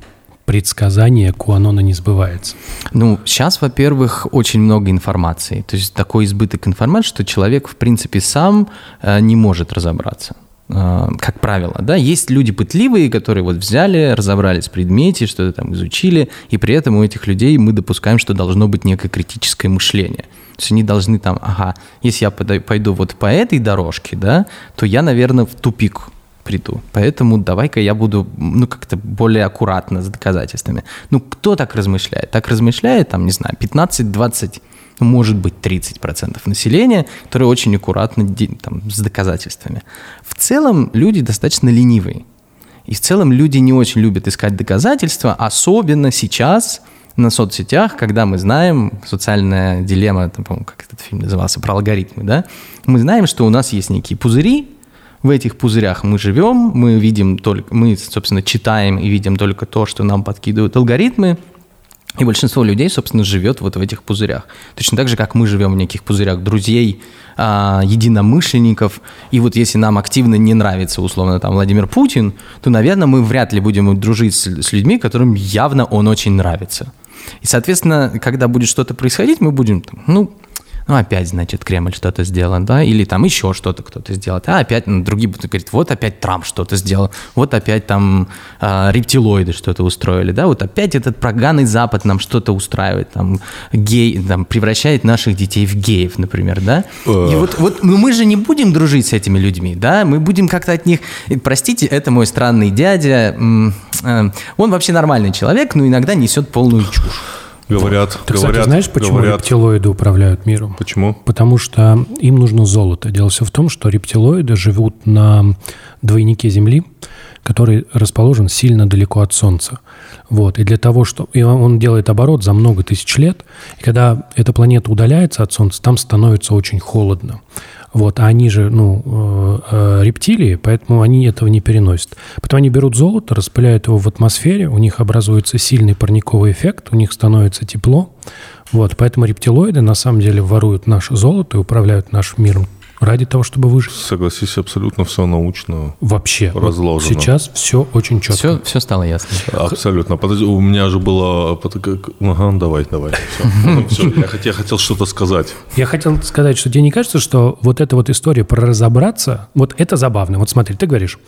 предсказание Куанона не сбывается? Ну, сейчас, во-первых, очень много информации. То есть такой избыток информации, что человек, в принципе, сам э, не может разобраться. Э, как правило, да, есть люди пытливые, которые вот взяли, разобрались в предмете, что-то там изучили, и при этом у этих людей мы допускаем, что должно быть некое критическое мышление. То есть они должны там, ага, если я пойду вот по этой дорожке, да, то я, наверное, в тупик приду. Поэтому давай-ка я буду, ну, как-то более аккуратно с доказательствами. Ну, кто так размышляет? Так размышляет, там, не знаю, 15-20, может быть, 30% населения, которые очень аккуратно там, с доказательствами. В целом люди достаточно ленивые. И в целом люди не очень любят искать доказательства, особенно сейчас на соцсетях, когда мы знаем, социальная дилемма, там, по-моему, как этот фильм назывался, про алгоритмы, да, мы знаем, что у нас есть некие пузыри, в этих пузырях мы живем, мы видим только, мы, собственно, читаем и видим только то, что нам подкидывают алгоритмы, и большинство людей, собственно, живет вот в этих пузырях. Точно так же, как мы живем в неких пузырях друзей, а, единомышленников. И вот если нам активно не нравится, условно, там, Владимир Путин, то, наверное, мы вряд ли будем дружить с, с людьми, которым явно он очень нравится. И, соответственно, когда будет что-то происходить, мы будем, ну, ну, опять, значит, Кремль что-то сделал, да, или там еще что-то кто-то сделает, а опять ну, другие будут говорить, вот опять Трамп что-то сделал, вот опять там э, рептилоиды что-то устроили, да, вот опять этот проганый Запад нам что-то устраивает, там, гей, там, превращает наших детей в геев, например, да, и вот, вот ну, мы же не будем дружить с этими людьми, да, мы будем как-то от них, простите, это мой странный дядя, э, он вообще нормальный человек, но иногда несет полную чушь. Говорят, Ты, говорят, кстати, знаешь, почему говорят. рептилоиды управляют миром? Почему? Потому что им нужно золото. Дело все в том, что рептилоиды живут на двойнике Земли, который расположен сильно далеко от Солнца. Вот. И для того, что... И он делает оборот за много тысяч лет. И когда эта планета удаляется от Солнца, там становится очень холодно. Вот, а они же, ну, э, э, рептилии, поэтому они этого не переносят. Потом они берут золото, распыляют его в атмосфере, у них образуется сильный парниковый эффект, у них становится тепло. Вот, поэтому рептилоиды на самом деле воруют наше золото и управляют нашим миром ради того, чтобы выжить. Согласись, абсолютно все научно. Вообще. вот Разложено. сейчас все очень четко. Все, все стало ясно. Абсолютно. Подожди, у меня же было... Ага, давай, давай. Все. Я хотел, я хотел что-то сказать. Я хотел сказать, что тебе не кажется, что вот эта вот история про разобраться, вот это забавно. Вот смотри, ты говоришь,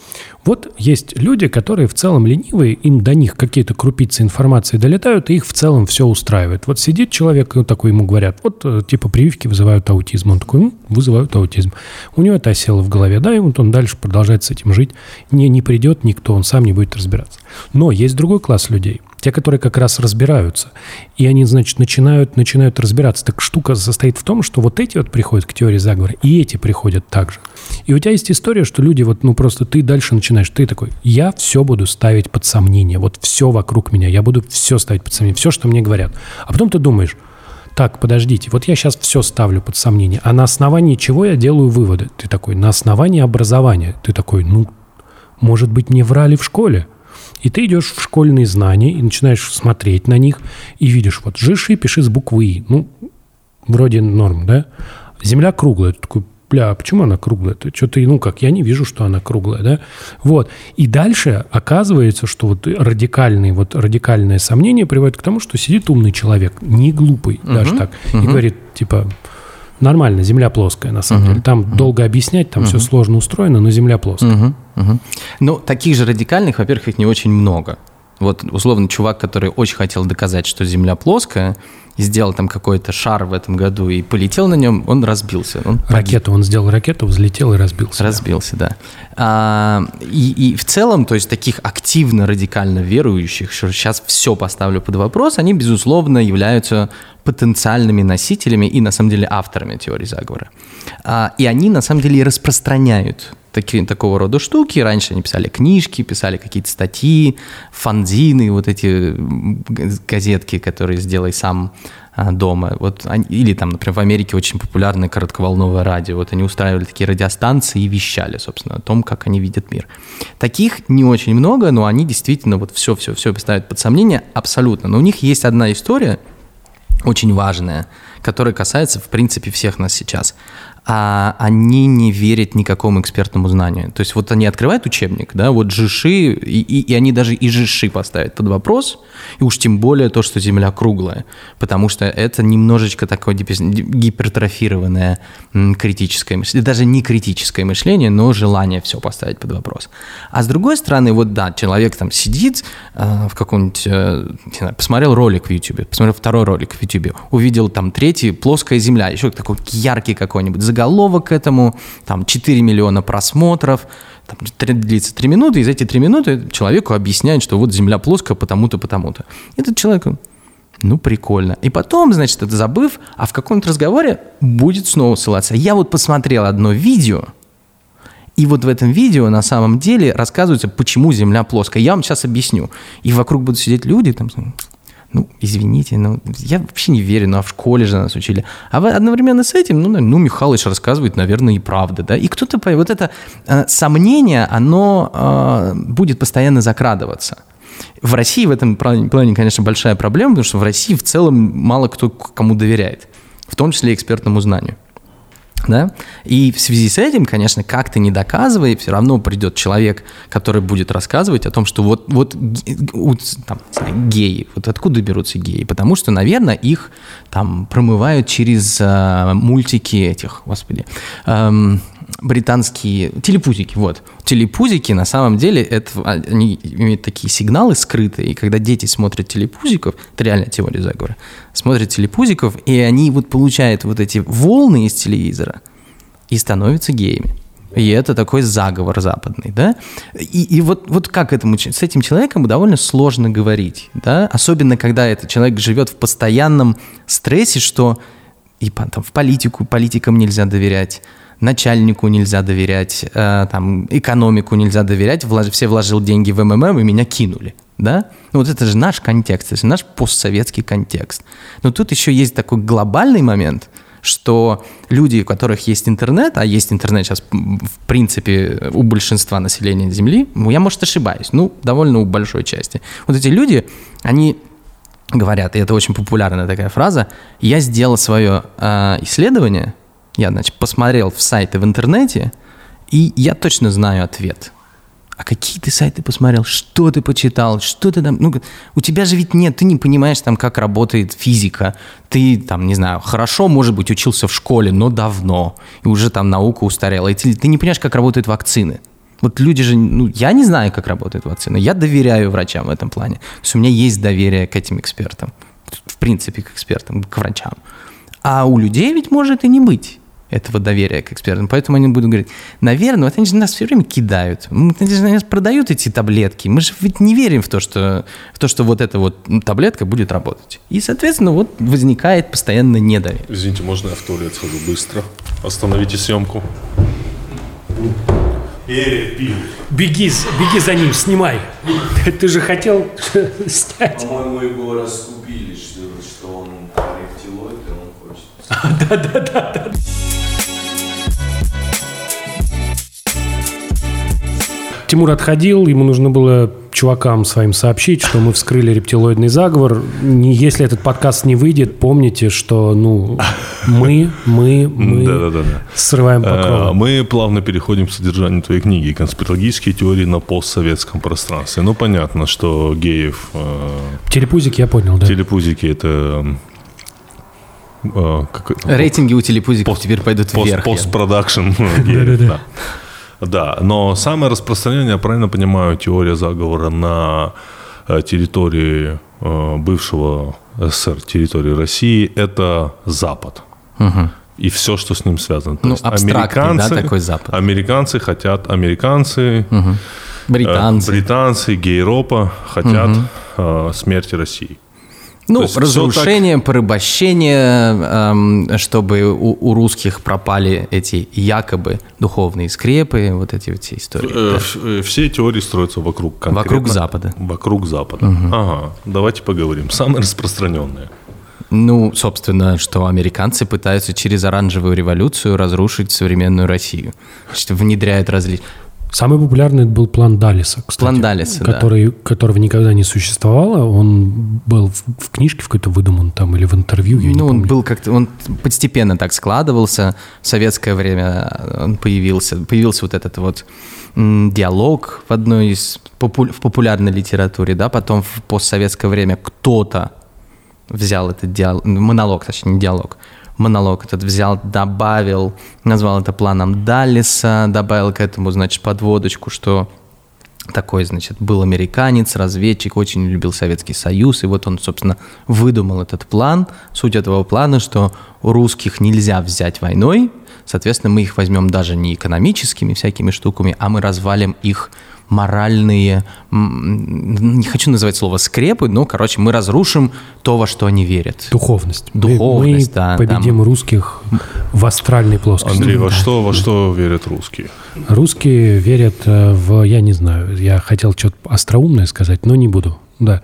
вот есть люди, которые в целом ленивые, им до них какие-то крупицы информации долетают, и их в целом все устраивает. Вот сидит человек, и вот такой ему говорят, вот э, типа прививки вызывают аутизм. Он такой, ну, вызывают аутизм. У него это осело в голове, да, и вот он дальше продолжает с этим жить. Не, не придет никто, он сам не будет разбираться. Но есть другой класс людей, те, которые как раз разбираются. И они, значит, начинают, начинают разбираться. Так штука состоит в том, что вот эти вот приходят к теории заговора, и эти приходят также. И у тебя есть история, что люди вот, ну просто ты дальше начинаешь, ты такой, я все буду ставить под сомнение, вот все вокруг меня, я буду все ставить под сомнение, все, что мне говорят. А потом ты думаешь, так, подождите, вот я сейчас все ставлю под сомнение, а на основании чего я делаю выводы? Ты такой, на основании образования. Ты такой, ну, может быть, мне врали в школе? И ты идешь в школьные знания и начинаешь смотреть на них и видишь, вот жиши пиши с буквы И. Ну, вроде норм, да? Земля круглая. Ты такой, бля, а почему она круглая? Ты что-то, ну как, я не вижу, что она круглая, да? Вот. И дальше оказывается, что вот радикальные, вот радикальное сомнение приводит к тому, что сидит умный человек, не глупый даже так, и говорит, типа, нормально, Земля плоская на самом деле. Там долго объяснять, там все сложно устроено, но Земля плоская. Мгм, мгм. Ну, таких же радикальных, во-первых, их не очень много. Вот, условно, чувак, который очень хотел доказать, что Земля плоская, и сделал там какой-то шар в этом году и полетел на нем, он разбился. Он. Ракету, он сделал ракету, взлетел и разбился. Разбился, да. А, и, и в целом, то есть таких активно радикально верующих, что сейчас все поставлю под вопрос, они, безусловно, являются потенциальными носителями и, на самом деле, авторами теории заговора. А, и они, на самом деле, распространяют такие, такого рода штуки. Раньше они писали книжки, писали какие-то статьи, фанзины, вот эти газетки, которые «Сделай сам» а, дома. Вот они- или там, например, в Америке очень популярное коротковолновое радио. Вот они устраивали такие радиостанции и вещали, собственно, о том, как они видят мир. Таких не очень много, но они действительно вот все-все-все ставят под сомнение абсолютно. Но у них есть одна история, очень важная, которая касается, в принципе, всех нас сейчас. А они не верят никакому экспертному знанию. То есть вот они открывают учебник, да, вот жиши, и, и- и они даже и жиши поставят под вопрос, и уж тем более то, что Земля круглая, потому что это немножечко такое гипер- гипертрофированное критическое мышление, даже не критическое мышление, но желание все поставить под вопрос. А с другой стороны, вот да, человек там сидит э, в каком-нибудь, э, не знаю, посмотрел ролик в YouTube, посмотрел второй ролик в YouTube, увидел там третий «Плоская земля», еще такой яркий какой-нибудь заголовок к этому, там 4 миллиона просмотров, там, три- длится 3 минуты, и за эти 3 минуты человеку объясняют, что вот земля плоская потому-то, потому-то. Этот человек, ну, прикольно. И потом, значит, это забыв, а в каком-то разговоре будет снова ссылаться. Я вот посмотрел одно видео, и вот в этом видео на самом деле рассказывается, почему Земля плоская. Я вам сейчас объясню. И вокруг будут сидеть люди, там, ну, извините, ну, я вообще не верю, ну, а в школе же нас учили. А одновременно с этим, ну, ну, Михалыч рассказывает, наверное, и правда, да, и кто-то, вот это э, сомнение, оно э, будет постоянно закрадываться. В России в этом плане, конечно, большая проблема, потому что в России в целом мало кто кому доверяет, в том числе экспертному знанию. Да? И в связи с этим, конечно, как ты не доказывай, все равно придет человек, который будет рассказывать о том, что вот, вот там, геи, вот откуда берутся геи? Потому что, наверное, их там промывают через э, мультики этих, господи, эм, британские телепузики, вот. Телепузики на самом деле это, они имеют такие сигналы скрытые, и когда дети смотрят телепузиков, это реальная теория заговора, смотрят телепузиков, и они вот получают вот эти волны из телевизора и становятся геями. И это такой заговор западный, да? И, и вот, вот как этому, с этим человеком довольно сложно говорить, да? Особенно, когда этот человек живет в постоянном стрессе, что и там, в политику, политикам нельзя доверять, начальнику нельзя доверять, э, там, экономику нельзя доверять, влож, все вложил деньги в МММ и меня кинули, да? Ну вот это же наш контекст, это наш постсоветский контекст. Но тут еще есть такой глобальный момент, что люди, у которых есть интернет, а есть интернет сейчас, в принципе, у большинства населения Земли, ну, я, может, ошибаюсь, ну, довольно у большой части. Вот эти люди, они говорят, и это очень популярная такая фраза, я сделал свое э, исследование – я, значит, посмотрел в сайты в интернете, и я точно знаю ответ. А какие ты сайты посмотрел? Что ты почитал? Что ты там? Ну, у тебя же ведь нет, ты не понимаешь там, как работает физика. Ты там, не знаю, хорошо, может быть, учился в школе, но давно. И уже там наука устарела. И ты, ты не понимаешь, как работают вакцины. Вот люди же, ну, я не знаю, как работают вакцины. Я доверяю врачам в этом плане. То есть у меня есть доверие к этим экспертам. В принципе, к экспертам, к врачам. А у людей ведь может и не быть этого доверия к экспертам. Поэтому они будут говорить, наверное, вот они же нас все время кидают. Они же нас продают эти таблетки. Мы же ведь не верим в то, что, в то, что вот эта вот таблетка будет работать. И, соответственно, вот возникает постоянно недоверие. Извините, можно я в туалет схожу быстро? Остановите съемку. Беги, беги за ним, снимай. Ты же хотел снять. По-моему, его раскупили, что, что он рептилоид, и он хочет. Да, Тимур отходил, ему нужно было чувакам своим сообщить, что мы вскрыли рептилоидный заговор. Если этот подкаст не выйдет, помните, что ну мы, мы, мы да, да, да, да. срываем покров. А, мы плавно переходим к содержанию твоей книги «Конспирологические теории на постсоветском пространстве». Ну, понятно, что геев... Э, телепузики, я понял, да. Телепузики – это э, как, Рейтинги у телепузиков пост, теперь пойдут пост, вверх. Постпродакшн. Да. Да, но самое распространенное, я правильно понимаю, теория заговора на э, территории э, бывшего СССР, территории России, это Запад. Угу. И все, что с ним связано. То ну, есть американцы, да, такой Запад. Американцы хотят, американцы, угу. британцы, британцы, гейропа хотят угу. смерти России. Ну, разрушение, так... порабощение, эм, чтобы у, у русских пропали эти якобы духовные скрепы, вот эти вот все истории. Э, да. Э, все теории строятся вокруг Вокруг Запада. Вокруг Запада. Угу. Ага, давайте поговорим. Самое распространенное. Ну, собственно, что американцы пытаются через оранжевую революцию разрушить современную Россию. Значит, внедряют различные... Самый популярный был план Далиса, кстати. План Далиса, который, да. Которого никогда не существовало. Он был в, в книжке в какой-то выдуман там или в интервью, я ну, не он помню. был как-то, он постепенно так складывался. В советское время он появился. Появился вот этот вот диалог в одной из попу- в популярной литературе, да, потом в постсоветское время кто-то взял этот диалог, монолог, точнее, не диалог, монолог этот взял, добавил, назвал это планом Даллиса, добавил к этому, значит, подводочку, что такой, значит, был американец, разведчик, очень любил Советский Союз, и вот он, собственно, выдумал этот план. Суть этого плана, что русских нельзя взять войной, соответственно, мы их возьмем даже не экономическими всякими штуками, а мы развалим их моральные, не хочу называть слово скрепы, но, короче, мы разрушим то, во что они верят. Духовность. Духовность, мы, да. победим да. русских в астральной плоскости. Андрей, во что, во что верят русские? Русские верят э, в, я не знаю, я хотел что-то остроумное сказать, но не буду. Да.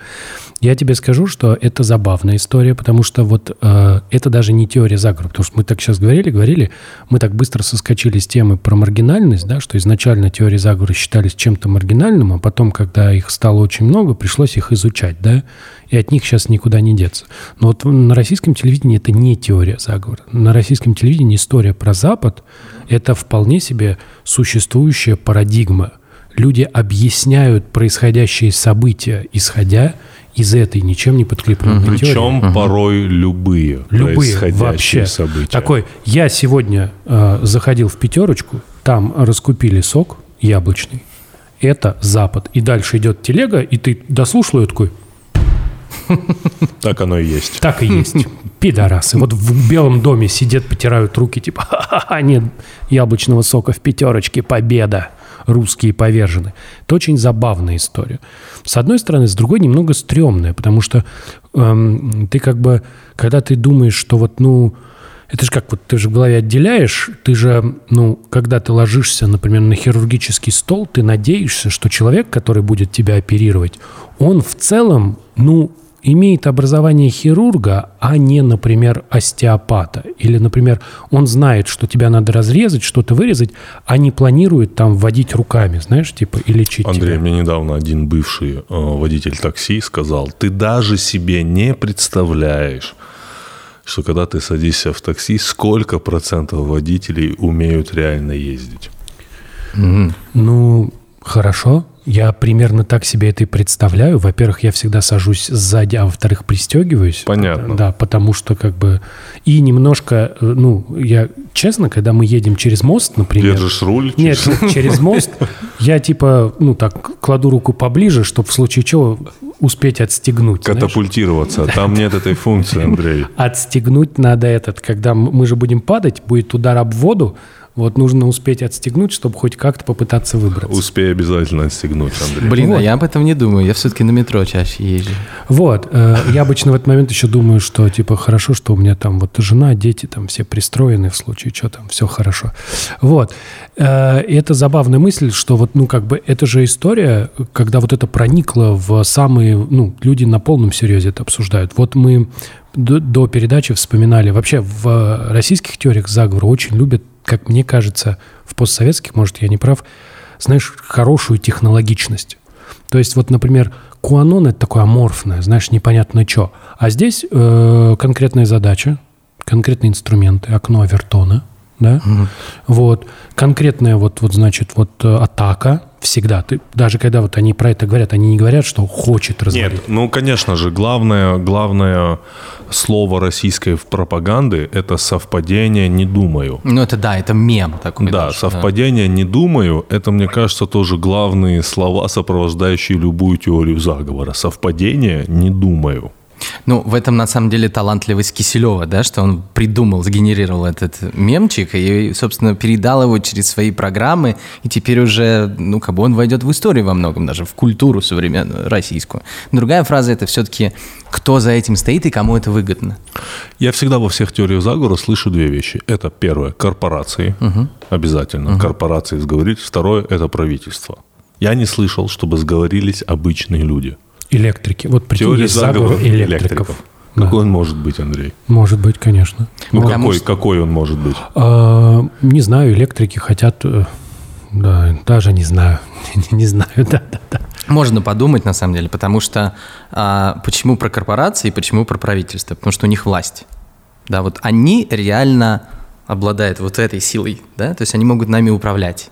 Я тебе скажу, что это забавная история, потому что вот э, это даже не теория заговора, потому что мы так сейчас говорили, говорили, мы так быстро соскочили с темы про маргинальность, да, что изначально теории заговора считались чем-то маргинальным, а потом, когда их стало очень много, пришлось их изучать, да, и от них сейчас никуда не деться. Но вот на российском телевидении это не теория заговора. На российском телевидении история про Запад – это вполне себе существующая парадигма. Люди объясняют происходящие события, исходя из этой ничем не подкрепленной теории. Причем порой любые, Любые происходящие вообще. события. Такой, я сегодня э, заходил в пятерочку, там раскупили сок яблочный. Это Запад. И дальше идет телега, и ты дослушал ее такой, Так оно и есть. так и есть. Пидорасы. Вот в Белом доме сидят, потирают руки, типа, ха-ха-ха, нет яблочного сока в пятерочке, победа. Русские повержены. Это очень забавная история. С одной стороны, с другой немного стрёмная, потому что эм, ты как бы, когда ты думаешь, что вот, ну, это же как вот ты же в голове отделяешь, ты же, ну, когда ты ложишься, например, на хирургический стол, ты надеешься, что человек, который будет тебя оперировать, он в целом, ну, имеет образование хирурга, а не, например, остеопата. Или, например, он знает, что тебя надо разрезать, что-то вырезать, а не планирует там вводить руками, знаешь, типа, и лечить Андрей, тебя. мне недавно один бывший э, водитель такси сказал, ты даже себе не представляешь, что когда ты садишься в такси, сколько процентов водителей умеют реально ездить. Ну, хорошо. Я примерно так себе это и представляю. Во-первых, я всегда сажусь сзади, а во-вторых, пристегиваюсь. Понятно. Да, потому что как бы... И немножко, э, ну, я честно, когда мы едем через мост, например... Держишь руль? Нет, нет, через мост я типа, ну так, кладу руку поближе, чтобы в случае чего успеть отстегнуть. знаешь. Катапультироваться. Там нет этой функции, Андрей. Отстегнуть надо этот, когда мы же будем падать, будет удар об воду, вот нужно успеть отстегнуть, чтобы хоть как-то попытаться выбраться. Успей обязательно отстегнуть, Андрей. Блин, а Вот. я об этом не думаю. Я все-таки на метро чаще езжу. Вот, э, я обычно в этот момент еще думаю, что типа хорошо, что у меня там вот жена, дети там все пристроены в случае, что там все хорошо. Вот. Э, и это забавная мысль, что вот, ну, как бы, это же история, когда вот это проникло в самые, ну, люди на полном серьезе это обсуждают. Вот мы до, до передачи вспоминали, вообще в российских теориях заговора очень любят, как мне кажется, в постсоветских, может, я не прав, знаешь, хорошую технологичность. То есть вот, например, Куанон это такое аморфное, знаешь, непонятно что. А здесь э, конкретная задача, конкретные инструменты, окно Авертона, да, вот, конкретная вот, вот, значит, вот э, атака всегда. Ты, даже когда вот они про это говорят, они не говорят, что хочет развалить. Нет, ну, конечно же, главное, главное слово российской в пропаганды – это совпадение «не думаю». Ну, это да, это мем такой. Да, даже, совпадение «не думаю» – это, мне кажется, тоже главные слова, сопровождающие любую теорию заговора. Совпадение «не думаю». Ну, в этом на самом деле талантливость Киселева, да, что он придумал, сгенерировал этот мемчик и, собственно, передал его через свои программы, и теперь уже, ну, как бы он войдет в историю во многом, даже в культуру современную, российскую. Другая фраза это все-таки кто за этим стоит и кому это выгодно. Я всегда во всех теориях заговора слышу две вещи. Это первое – корпорации. Обязательно. Корпорации сговорились. Второе – это правительство. Я не слышал, чтобы сговорились обычные люди. Электрики. Вот прикинь, Теория есть заговор заговора электриков. Да. Какой он может быть, Андрей? Может быть, конечно. Ну, Потому какой, что- какой он может быть? А, не знаю, электрики хотят... э, Да, даже не знаю. Не знаю, да, да, да. Можно подумать, на самом деле, потому что а, почему про корпорации, почему про правительство? Потому что у них власть. Да, вот они реально обладают вот этой силой, да, то есть они могут нами управлять.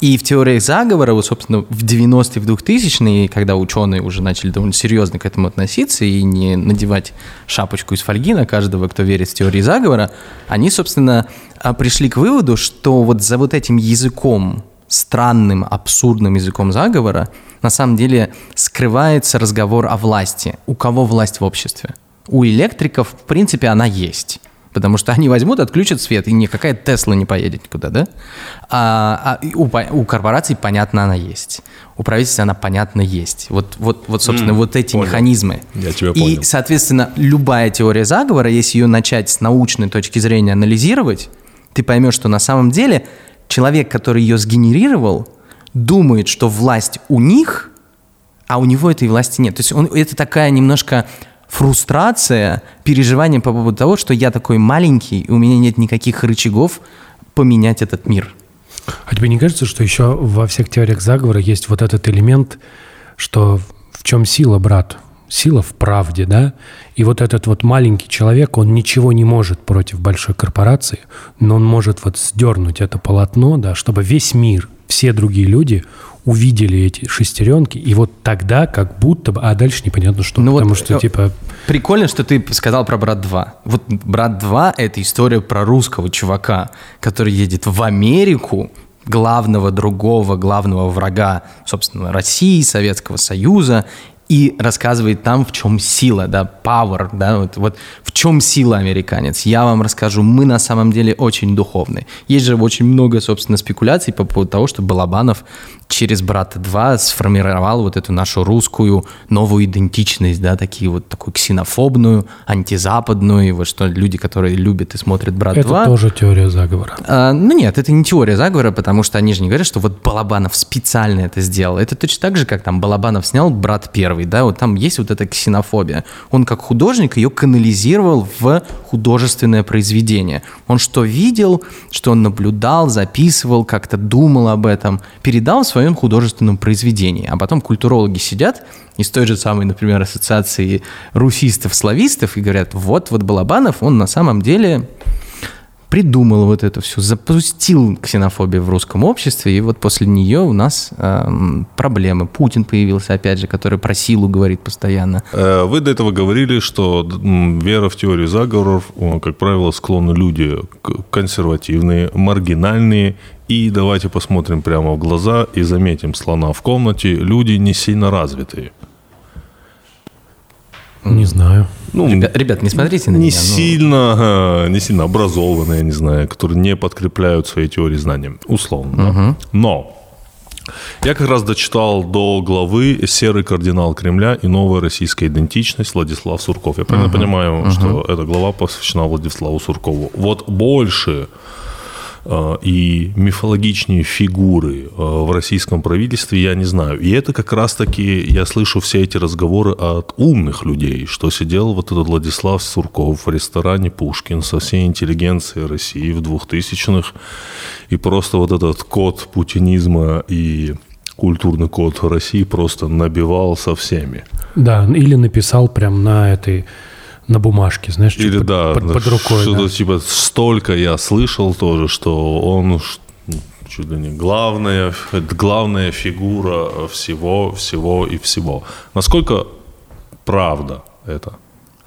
И в теориях заговора, вот, собственно, в 90-е, в 2000-е, когда ученые уже начали довольно серьезно к этому относиться и не надевать шапочку из фольги на каждого, кто верит в теории заговора, они, собственно, а, пришли к выводу, что вот за вот этим языком, странным, абсурдным языком заговора, на самом деле скрывается разговор о власти. У кого власть в обществе? У электриков, в принципе, она есть. Потому что они возьмут, отключат свет, и никакая Тесла не поедет никуда, да? А, а у, у корпораций, понятно, она есть. У правительства она, понятно, есть. Вот, вот, вот собственно, М, вот эти понял. механизмы. Я тебя И, понял. соответственно, любая теория заговора, если ее начать с научной точки зрения анализировать, ты поймешь, что на самом деле человек, который ее сгенерировал, думает, что власть у них, а у него этой власти нет. То есть он, это такая немножко фрустрация, переживание по поводу того, что я такой маленький, и у меня нет никаких рычагов поменять этот мир. А тебе не кажется, что еще во всех теориях заговора есть вот этот элемент, что в чем сила, брат? Сила в правде, да? И вот этот вот маленький человек, он ничего не может против большой корпорации, но он может вот сдернуть это полотно, да, чтобы весь мир, все другие люди увидели эти шестеренки, и вот тогда как будто бы... А дальше непонятно что, Ну вот, потому что э, типа... Прикольно, что ты сказал про «Брат 2». Вот «Брат 2» — это история про русского чувака, который едет в Америку, главного другого, главного врага, собственно, России, Советского Союза, и рассказывает там, в чем сила, да, power, да, вот, вот в чем сила американец. Я вам расскажу, мы на самом деле очень духовны. Есть же очень много, собственно, спекуляций по поводу того, что Балабанов через «Брата 2» сформировал вот эту нашу русскую новую идентичность, да, такие вот такую ксенофобную, антизападную, и вот что люди, которые любят и смотрят «Брат Это 2», тоже теория заговора. а, ну нет, это не теория заговора, потому что они же не говорят, что вот Балабанов специально это сделал. Это точно так же, как там Балабанов снял «Брат первый», да, вот там есть вот эта ксенофобия. Он как художник ее канализировал в художественное произведение. Он что видел, что он наблюдал, записывал, как-то думал об этом, передал в своем художественном произведении. А потом культурологи сидят из той же самой, например, ассоциации русистов-славистов и говорят, вот, вот Балабанов, он на самом деле придумал вот это все, запустил ксенофобию в русском обществе, и вот после нее у нас эм, проблемы. Путин появился, опять же, который про силу говорит постоянно. Э, Вы до этого говорили, что вера в теорию заговоров, как правило, склонны люди консервативные, маргинальные. И давайте посмотрим прямо в глаза и заметим слона в комнате. Люди не сильно развитые. Не знаю. Ну, Ребят, ребят, не смотрите на не меня. ну. сильно, э, не сильно образованные, я не знаю, которые не подкрепляют свои теории знанием, условно. да. Но я как раз дочитал до главы «Серый кардинал Кремля и новая российская идентичность» Владислав Сурков. Я правильно понимаю, что эта глава посвящена Владиславу Суркову. Вот больше и мифологичнее фигуры э, в российском правительстве я не знаю. И это как раз-таки, я слышу все эти разговоры от умных людей, что сидел вот этот Владислав Сурков в ресторане «Пушкин» со всей интеллигенцией России в 2000-х, и просто вот этот код путинизма и культурный код России просто набивал со всеми. Да, или написал прям на этой, на бумажке, знаешь, Или под, да, под- под рукой. что-то да. типа столько я слышал тоже, что он ну, чуть ли не главная, главная фигура всего, всего и всего. Насколько правда это?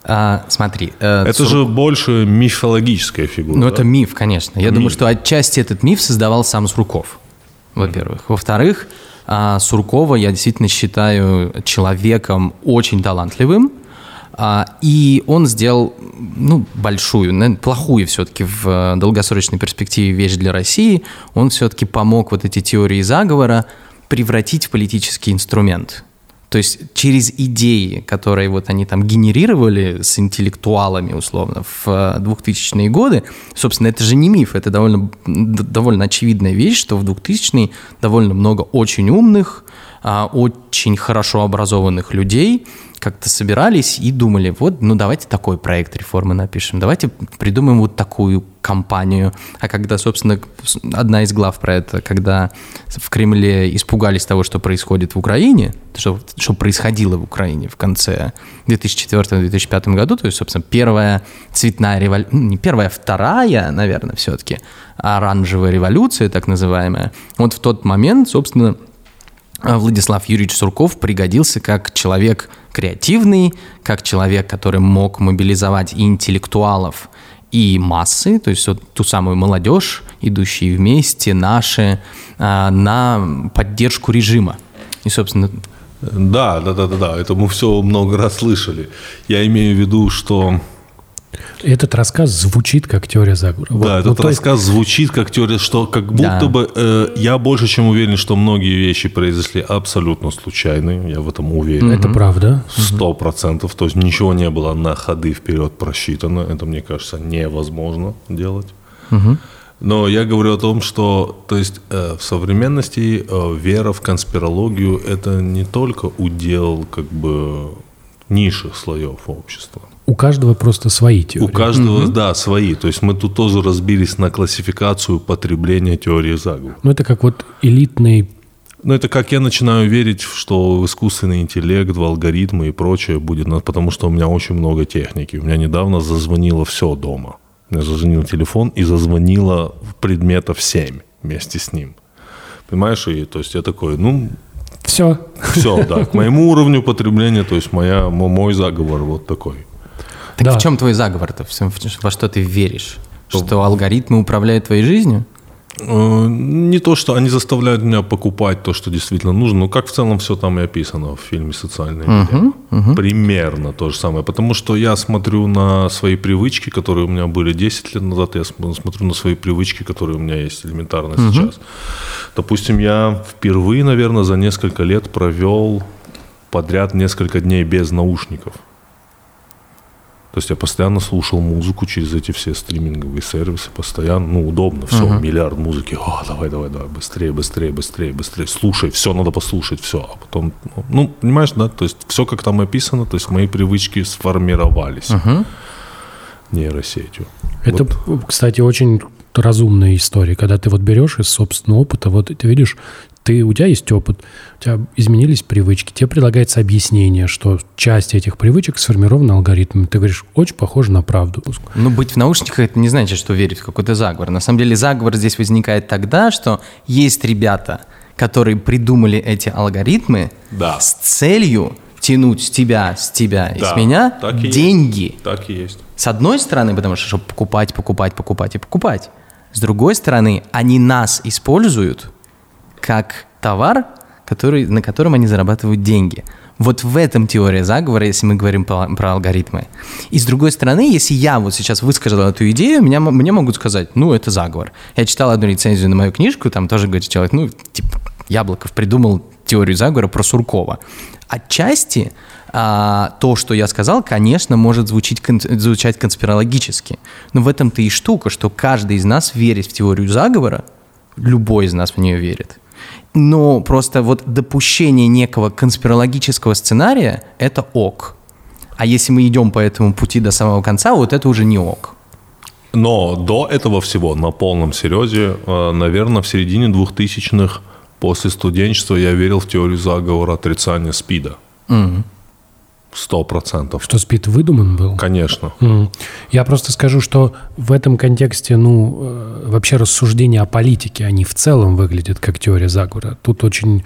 А, смотри. э, Это Сур- же больше мифологическая фигура. Ну, да? это миф, конечно. Я думаю, Миф. что отчасти этот миф создавал сам Сурков, во-первых. Во-вторых, а, Суркова я действительно считаю человеком очень талантливым, и он сделал, ну, большую, плохую все-таки в э, долгосрочной перспективе вещь для России. Он все-таки помог вот эти теории заговора превратить в политический инструмент. То есть через идеи, которые вот они там генерировали с интеллектуалами, условно, в э, 2000-е годы, собственно, это же не миф, это довольно, довольно очевидная вещь, что в 2000-е довольно много очень умных, а, очень хорошо образованных людей как-то собирались и думали, вот, ну давайте такой проект реформы напишем, давайте придумаем вот такую кампанию. А когда, собственно, одна из глав про это, когда в Кремле испугались того, что происходит в Украине, что, что происходило в Украине в конце 2004-2005 году, то есть, собственно, первая цветная революция, не первая, а вторая, наверное, все-таки, оранжевая революция, так называемая, вот в тот момент, собственно, Владислав Юрьевич Сурков пригодился как человек креативный, как человек, который мог мобилизовать и интеллектуалов, и массы, то есть вот ту самую молодежь, идущие вместе, наши, а, на поддержку режима. И, собственно, Да, да, да, да, да. Это мы все много раз слышали. Я имею в виду, что Этот рассказ звучит как теория заговора. Вот. Да, Ну, этот то есть- рассказ звучит как теория, что как будто Да. бы э, я больше чем уверен, что многие вещи произошли абсолютно случайно. Я в этом уверен. Это правда. Сто процентов. То есть ничего не было на ходы вперед просчитано. Это, мне кажется, невозможно делать. Но я говорю о том, что то есть, э, в современности э, вера в конспирологию – это не только удел как бы низших слоев общества. У каждого просто свои теории. У каждого, да, свои. То есть мы тут тоже разбились на классификацию потребления теории заговора. Ну, это как вот элитный Ну, это как я начинаю верить, что в искусственный интеллект, в алгоритмы и прочее будет, на- потому что у меня очень много техники. У меня недавно зазвонило все дома. У меня зазвонил телефон и зазвонило предметов 7 вместе с ним. Понимаешь? И то есть я такой, ну, все. все, да, к моему уровню потребления, то есть моя, мо- мой заговор вот такой. Так Да. в чем твой заговор-то? Во что ты веришь? Что алгоритмы управляют твоей жизнью? Э, Не то, что они заставляют меня покупать то, что действительно нужно, но как в целом все там и описано в фильме «Социальные медиа». Примерно то же самое. Потому что я смотрю на свои привычки, которые у меня были 10 лет назад, я см- смотрю на свои привычки, которые у меня есть элементарно сейчас. Допустим, я впервые, наверное, за несколько лет провел подряд несколько дней без наушников. То есть я постоянно слушал музыку через эти все стриминговые сервисы, постоянно, ну, удобно, все, миллиард музыки, о, давай, давай, давай, быстрее, быстрее, быстрее, быстрее, слушай, все, надо послушать, все, а потом, ну, ну, понимаешь, да, то есть все, как там описано, то есть мои привычки сформировались нейросетью. Это, Вот. кстати, очень разумная история, когда ты вот берешь из собственного опыта, вот ты видишь, ты, у тебя есть опыт, у тебя изменились привычки, тебе предлагается объяснение, что часть этих привычек сформирована алгоритмами. Ты говоришь, очень похоже на правду. Ну, быть в наушниках это не значит, что верить в какой-то заговор. На самом деле заговор здесь возникает тогда, что есть ребята, которые придумали эти алгоритмы Да. с целью тянуть с тебя, с тебя и Да, с меня так и есть. деньги. Так и есть. С одной стороны, потому что чтобы покупать, покупать, покупать и покупать. С другой стороны, они нас используют как товар, который, на котором они зарабатывают деньги. Вот в этом теория заговора, если мы говорим про, про алгоритмы. И с другой стороны, если я вот сейчас высказал эту идею, меня, мне могут сказать, ну, это заговор. Я читал одну рецензию на мою книжку, там тоже говорит человек, ну, типа, Яблоков придумал теорию заговора про Суркова. Отчасти а, то, что я сказал, конечно, может звучить, кон- звучать конспирологически. Но в этом-то и штука, что каждый из нас верит в теорию заговора, любой из нас в нее верит. Но просто вот допущение некого конспирологического сценария – это ок. А если мы идем по этому пути до самого конца, вот это уже не ок. Но до этого всего, на полном серьезе, наверное, в середине 2000-х, после студенчества, я верил в теорию заговора отрицания СПИДа. Сто процентов. Что спид выдуман был? Конечно. Я просто скажу, что в этом контексте, ну, э, вообще рассуждения о политике, они в целом выглядят как теория заговора. Тут очень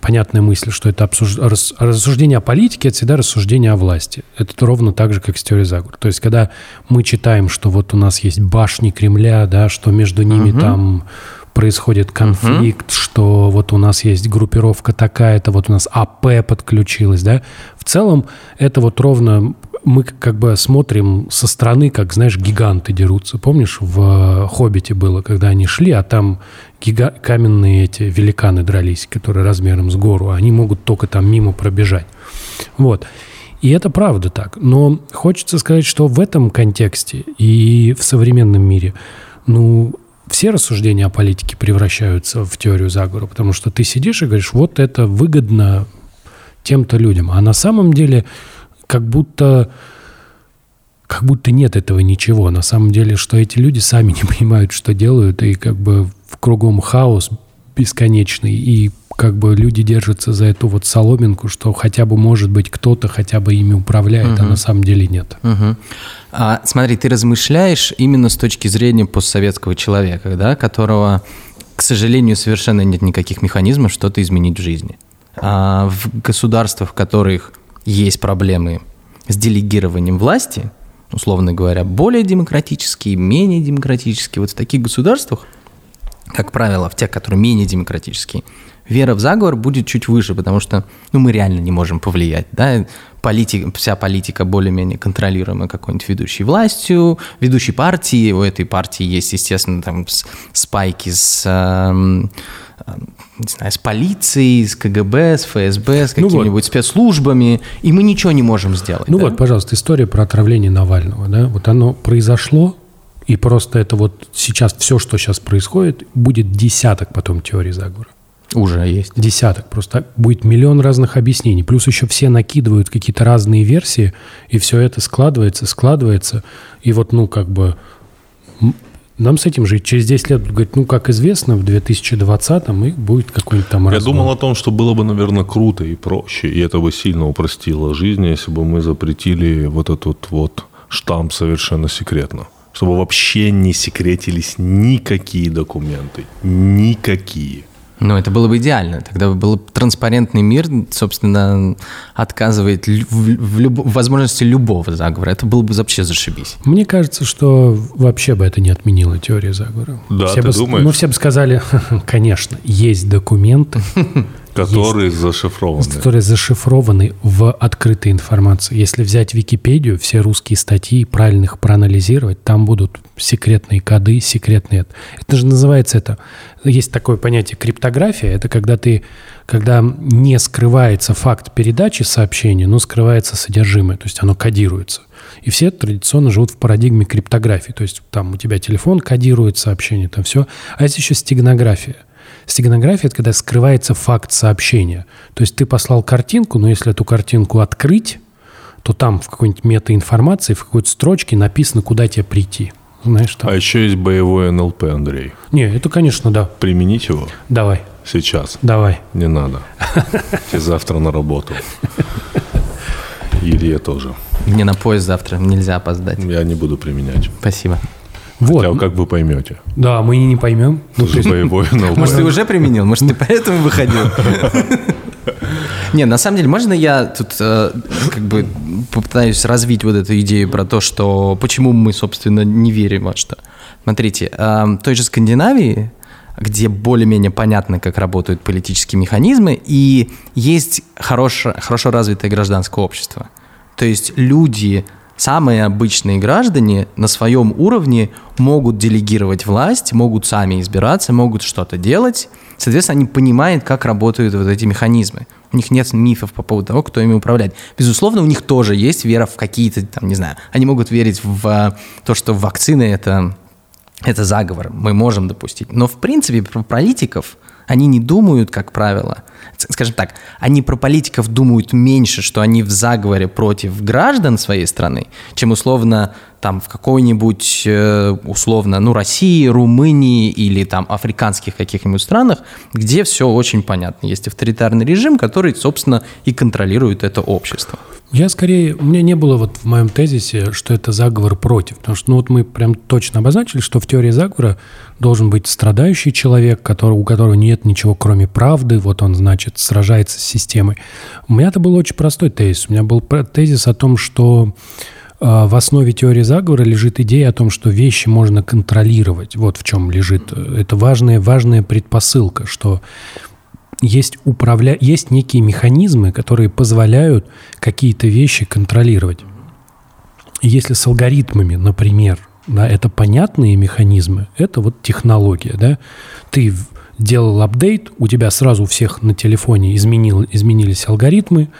понятная мысль, что это обсуж- рас- рассуждение о политике, это всегда рассуждение о власти. Это ровно так же, как с теорией заговора. То есть, когда мы читаем, что вот у нас есть башни Кремля, да, что между ними там происходит конфликт, что вот у нас есть группировка такая-то, вот у нас АП подключилась, да. В целом это вот ровно мы как бы смотрим со стороны, как, знаешь, гиганты дерутся. Помнишь, в «Хоббите» было, когда они шли, а там гига- каменные эти великаны дрались, которые размером с гору, а они могут только там мимо пробежать. Вот. И это правда так. Но хочется сказать, что в этом контексте и в современном мире, ну, все рассуждения о политике превращаются в теорию заговора, потому что ты сидишь и говоришь, вот это выгодно тем-то людям. А на самом деле как будто как будто нет этого ничего. На самом деле, что эти люди сами не понимают, что делают, и как бы в кругом хаос бесконечный, и как бы люди держатся за эту вот соломинку, что хотя бы, может быть, кто-то хотя бы ими управляет, а на самом деле нет. Мгм. А, смотри, ты размышляешь именно с точки зрения постсоветского человека, да, которого, к сожалению, совершенно нет никаких механизмов что-то изменить в жизни. А в государствах, в которых есть проблемы с делегированием власти, условно говоря, более демократические, менее демократические, вот в таких государствах, как правило, в тех, которые менее демократические, вера в заговор будет чуть выше, потому что ну, мы реально не можем повлиять. Да? Политика, вся политика более-менее контролируема какой-нибудь ведущей властью, ведущей партией. У этой партии есть, естественно, там спайки с, эм, не знаю, с полицией, с КГБ, с ФСБ, с Ну вот. какими-нибудь спецслужбами, и мы ничего не можем сделать. Ну да? вот, пожалуйста, история про отравление Навального. Да? Вот оно произошло, И просто это вот сейчас все, что сейчас происходит, будет десяток потом теорий заговора. Уже есть. Десяток. Просто будет миллион разных объяснений. Плюс еще все накидывают какие-то разные версии, и все это складывается, складывается. И вот, ну, как бы нам с этим жить. Через 10 лет будут говорить, ну, как известно, в 2020-м и будет какой-нибудь там Я думал о том, что было бы, наверное, круто и проще, и это бы сильно упростило жизнь, если бы мы запретили вот этот вот штамп совершенно секретно. Чтобы вообще не секретились никакие документы. Никакие. Ну, это было бы идеально. Тогда бы был транспарентный мир, собственно, отказывает в, в возможности любого заговора. Это было бы вообще зашибись. Мне кажется, что вообще бы это не отменило теорию заговора. Да, все ты бы, думаешь? Ну, все бы сказали, конечно, есть документы, Которые зашифрованы. которые зашифрованы в открытой информации. Если взять Википедию, все русские статьи, правильно их проанализировать, там будут секретные коды, секретные... Это же называется это... Есть такое понятие криптография. Это когда ты... Когда не скрывается факт передачи сообщения, но скрывается содержимое, то есть оно кодируется. И все традиционно живут в парадигме криптографии. То есть там у тебя телефон кодирует сообщение, там все. А есть еще стегнография. Стегнография – это когда скрывается факт сообщения. То есть ты послал картинку, но если эту картинку открыть, то там в какой-нибудь метаинформации, в какой-то строчке написано, куда тебе прийти. Знаешь, там. А еще есть боевой НЛП, Андрей. Не, это, конечно, да. Применить его Давай, сейчас. давай. Не надо. Тебе завтра на работу. Илье тоже. Мне на поезд завтра нельзя опоздать. Я не буду применять. Спасибо. Вот. Хотя, как вы поймете. Да, мы не поймем. Ну, есть, боевой НЛП. Может, ты уже применил? Может, ты поэтому выходил? Не, на самом деле, можно я тут э, как бы попытаюсь развить вот эту идею про то, что почему мы, собственно, не верим во что. Смотрите, э, в той же Скандинавии, где более-менее понятно, как работают политические механизмы, и есть хорошо, хорошо развитое гражданское общество. То есть люди, самые обычные граждане на своем уровне могут делегировать власть, могут сами избираться, могут что-то делать. Соответственно, они понимают, как работают вот эти механизмы. У них нет мифов по поводу того, кто ими управляет. Безусловно, у них тоже есть вера в какие-то, там, не знаю, они могут верить в э, то, что вакцины это, это заговор, мы можем допустить. Но, в принципе, про политиков они не думают, как правило. Скажем так, они про политиков думают меньше, что они в заговоре против граждан своей страны, чем условно там в какой-нибудь, э, условно, ну, России, Румынии или там африканских каких-нибудь странах, где все очень понятно. Есть авторитарный режим, который, собственно, и контролирует это общество. Я скорее, у меня не было вот в моем тезисе, что это заговор против. Потому что, ну вот мы прям точно обозначили, что в теории заговора должен быть страдающий человек, который, у которого нет ничего кроме правды, вот он, значит, сражается с системой. У меня это был очень простой тезис. У меня был тезис о том, что в основе теории заговора лежит идея о том, что вещи можно контролировать. Вот в чем лежит. э, Это важная, важная предпосылка, что есть, управля... есть некие механизмы, которые позволяют какие-то вещи контролировать. Если с алгоритмами, например, да, это понятные механизмы, это вот технология. Да? Ты делал апдейт, у тебя сразу у всех на телефоне изменил, изменились алгоритмы,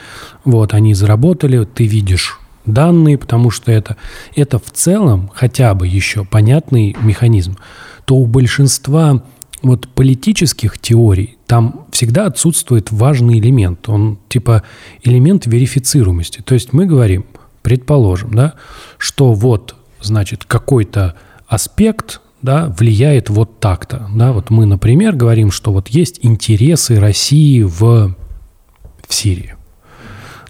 вот, они заработали, ты видишь данные, потому что это, это в целом хотя бы еще понятный механизм, то у большинства вот политических теорий там всегда отсутствует важный элемент. Он типа элемент верифицируемости. То есть мы говорим, предположим, да, что вот, значит, какой-то аспект да, влияет вот так-то. Да? Вот мы, например, говорим, что вот есть интересы России в, в Сирии.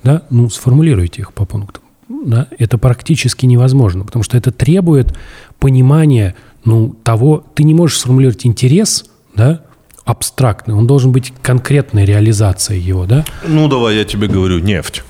Да? Ну, сформулируйте их по пунктам. Да? Это практически невозможно, потому что это требует понимания ну, того, ты не можешь сформулировать интерес, да, абстрактный, он должен быть конкретной реализацией его, да. Ну, давай я тебе говорю, нефть.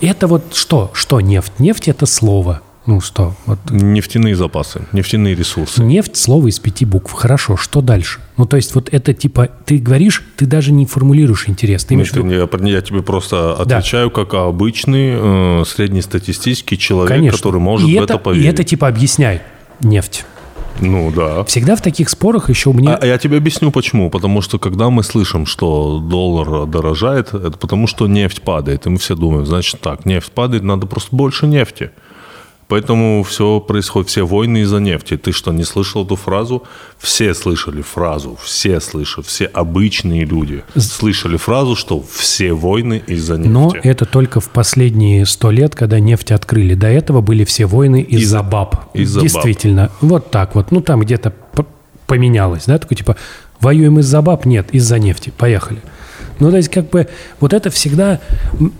Это вот что? Что нефть? Нефть – это слово. Ну что? Вот Нефтяные запасы, нефтяные ресурсы. Нефть – слово из пяти букв. Хорошо, что дальше? Ну, то есть вот это типа, ты говоришь, ты даже не формулируешь интерес. Ты имеешь в Это виду, не- я, я тебе просто отвечаю как обычный э, среднестатистический человек, конечно. который может и в это, это поверить. И это типа объясняй нефть. Ну да. Всегда в таких спорах еще мне... А, а я тебе объясню почему. Потому что когда мы слышим, что доллар дорожает, это потому что нефть падает. И мы все думаем, значит так, нефть падает, надо просто больше нефти. Поэтому все происходит, все войны из-за нефти. Ты что, не слышал эту фразу? Все слышали фразу, все слышали, все обычные люди слышали фразу, что все войны из-за нефти. Но это только в последние сто лет, когда нефть открыли. До этого были все войны из-за Из-за- баб. из-за баб. Действительно. Вот так вот. Ну, там где-то поменялось, да? Такой типа, воюем из-за баб? Нет, из-за нефти. Поехали. Ну, то есть, как бы, вот это всегда,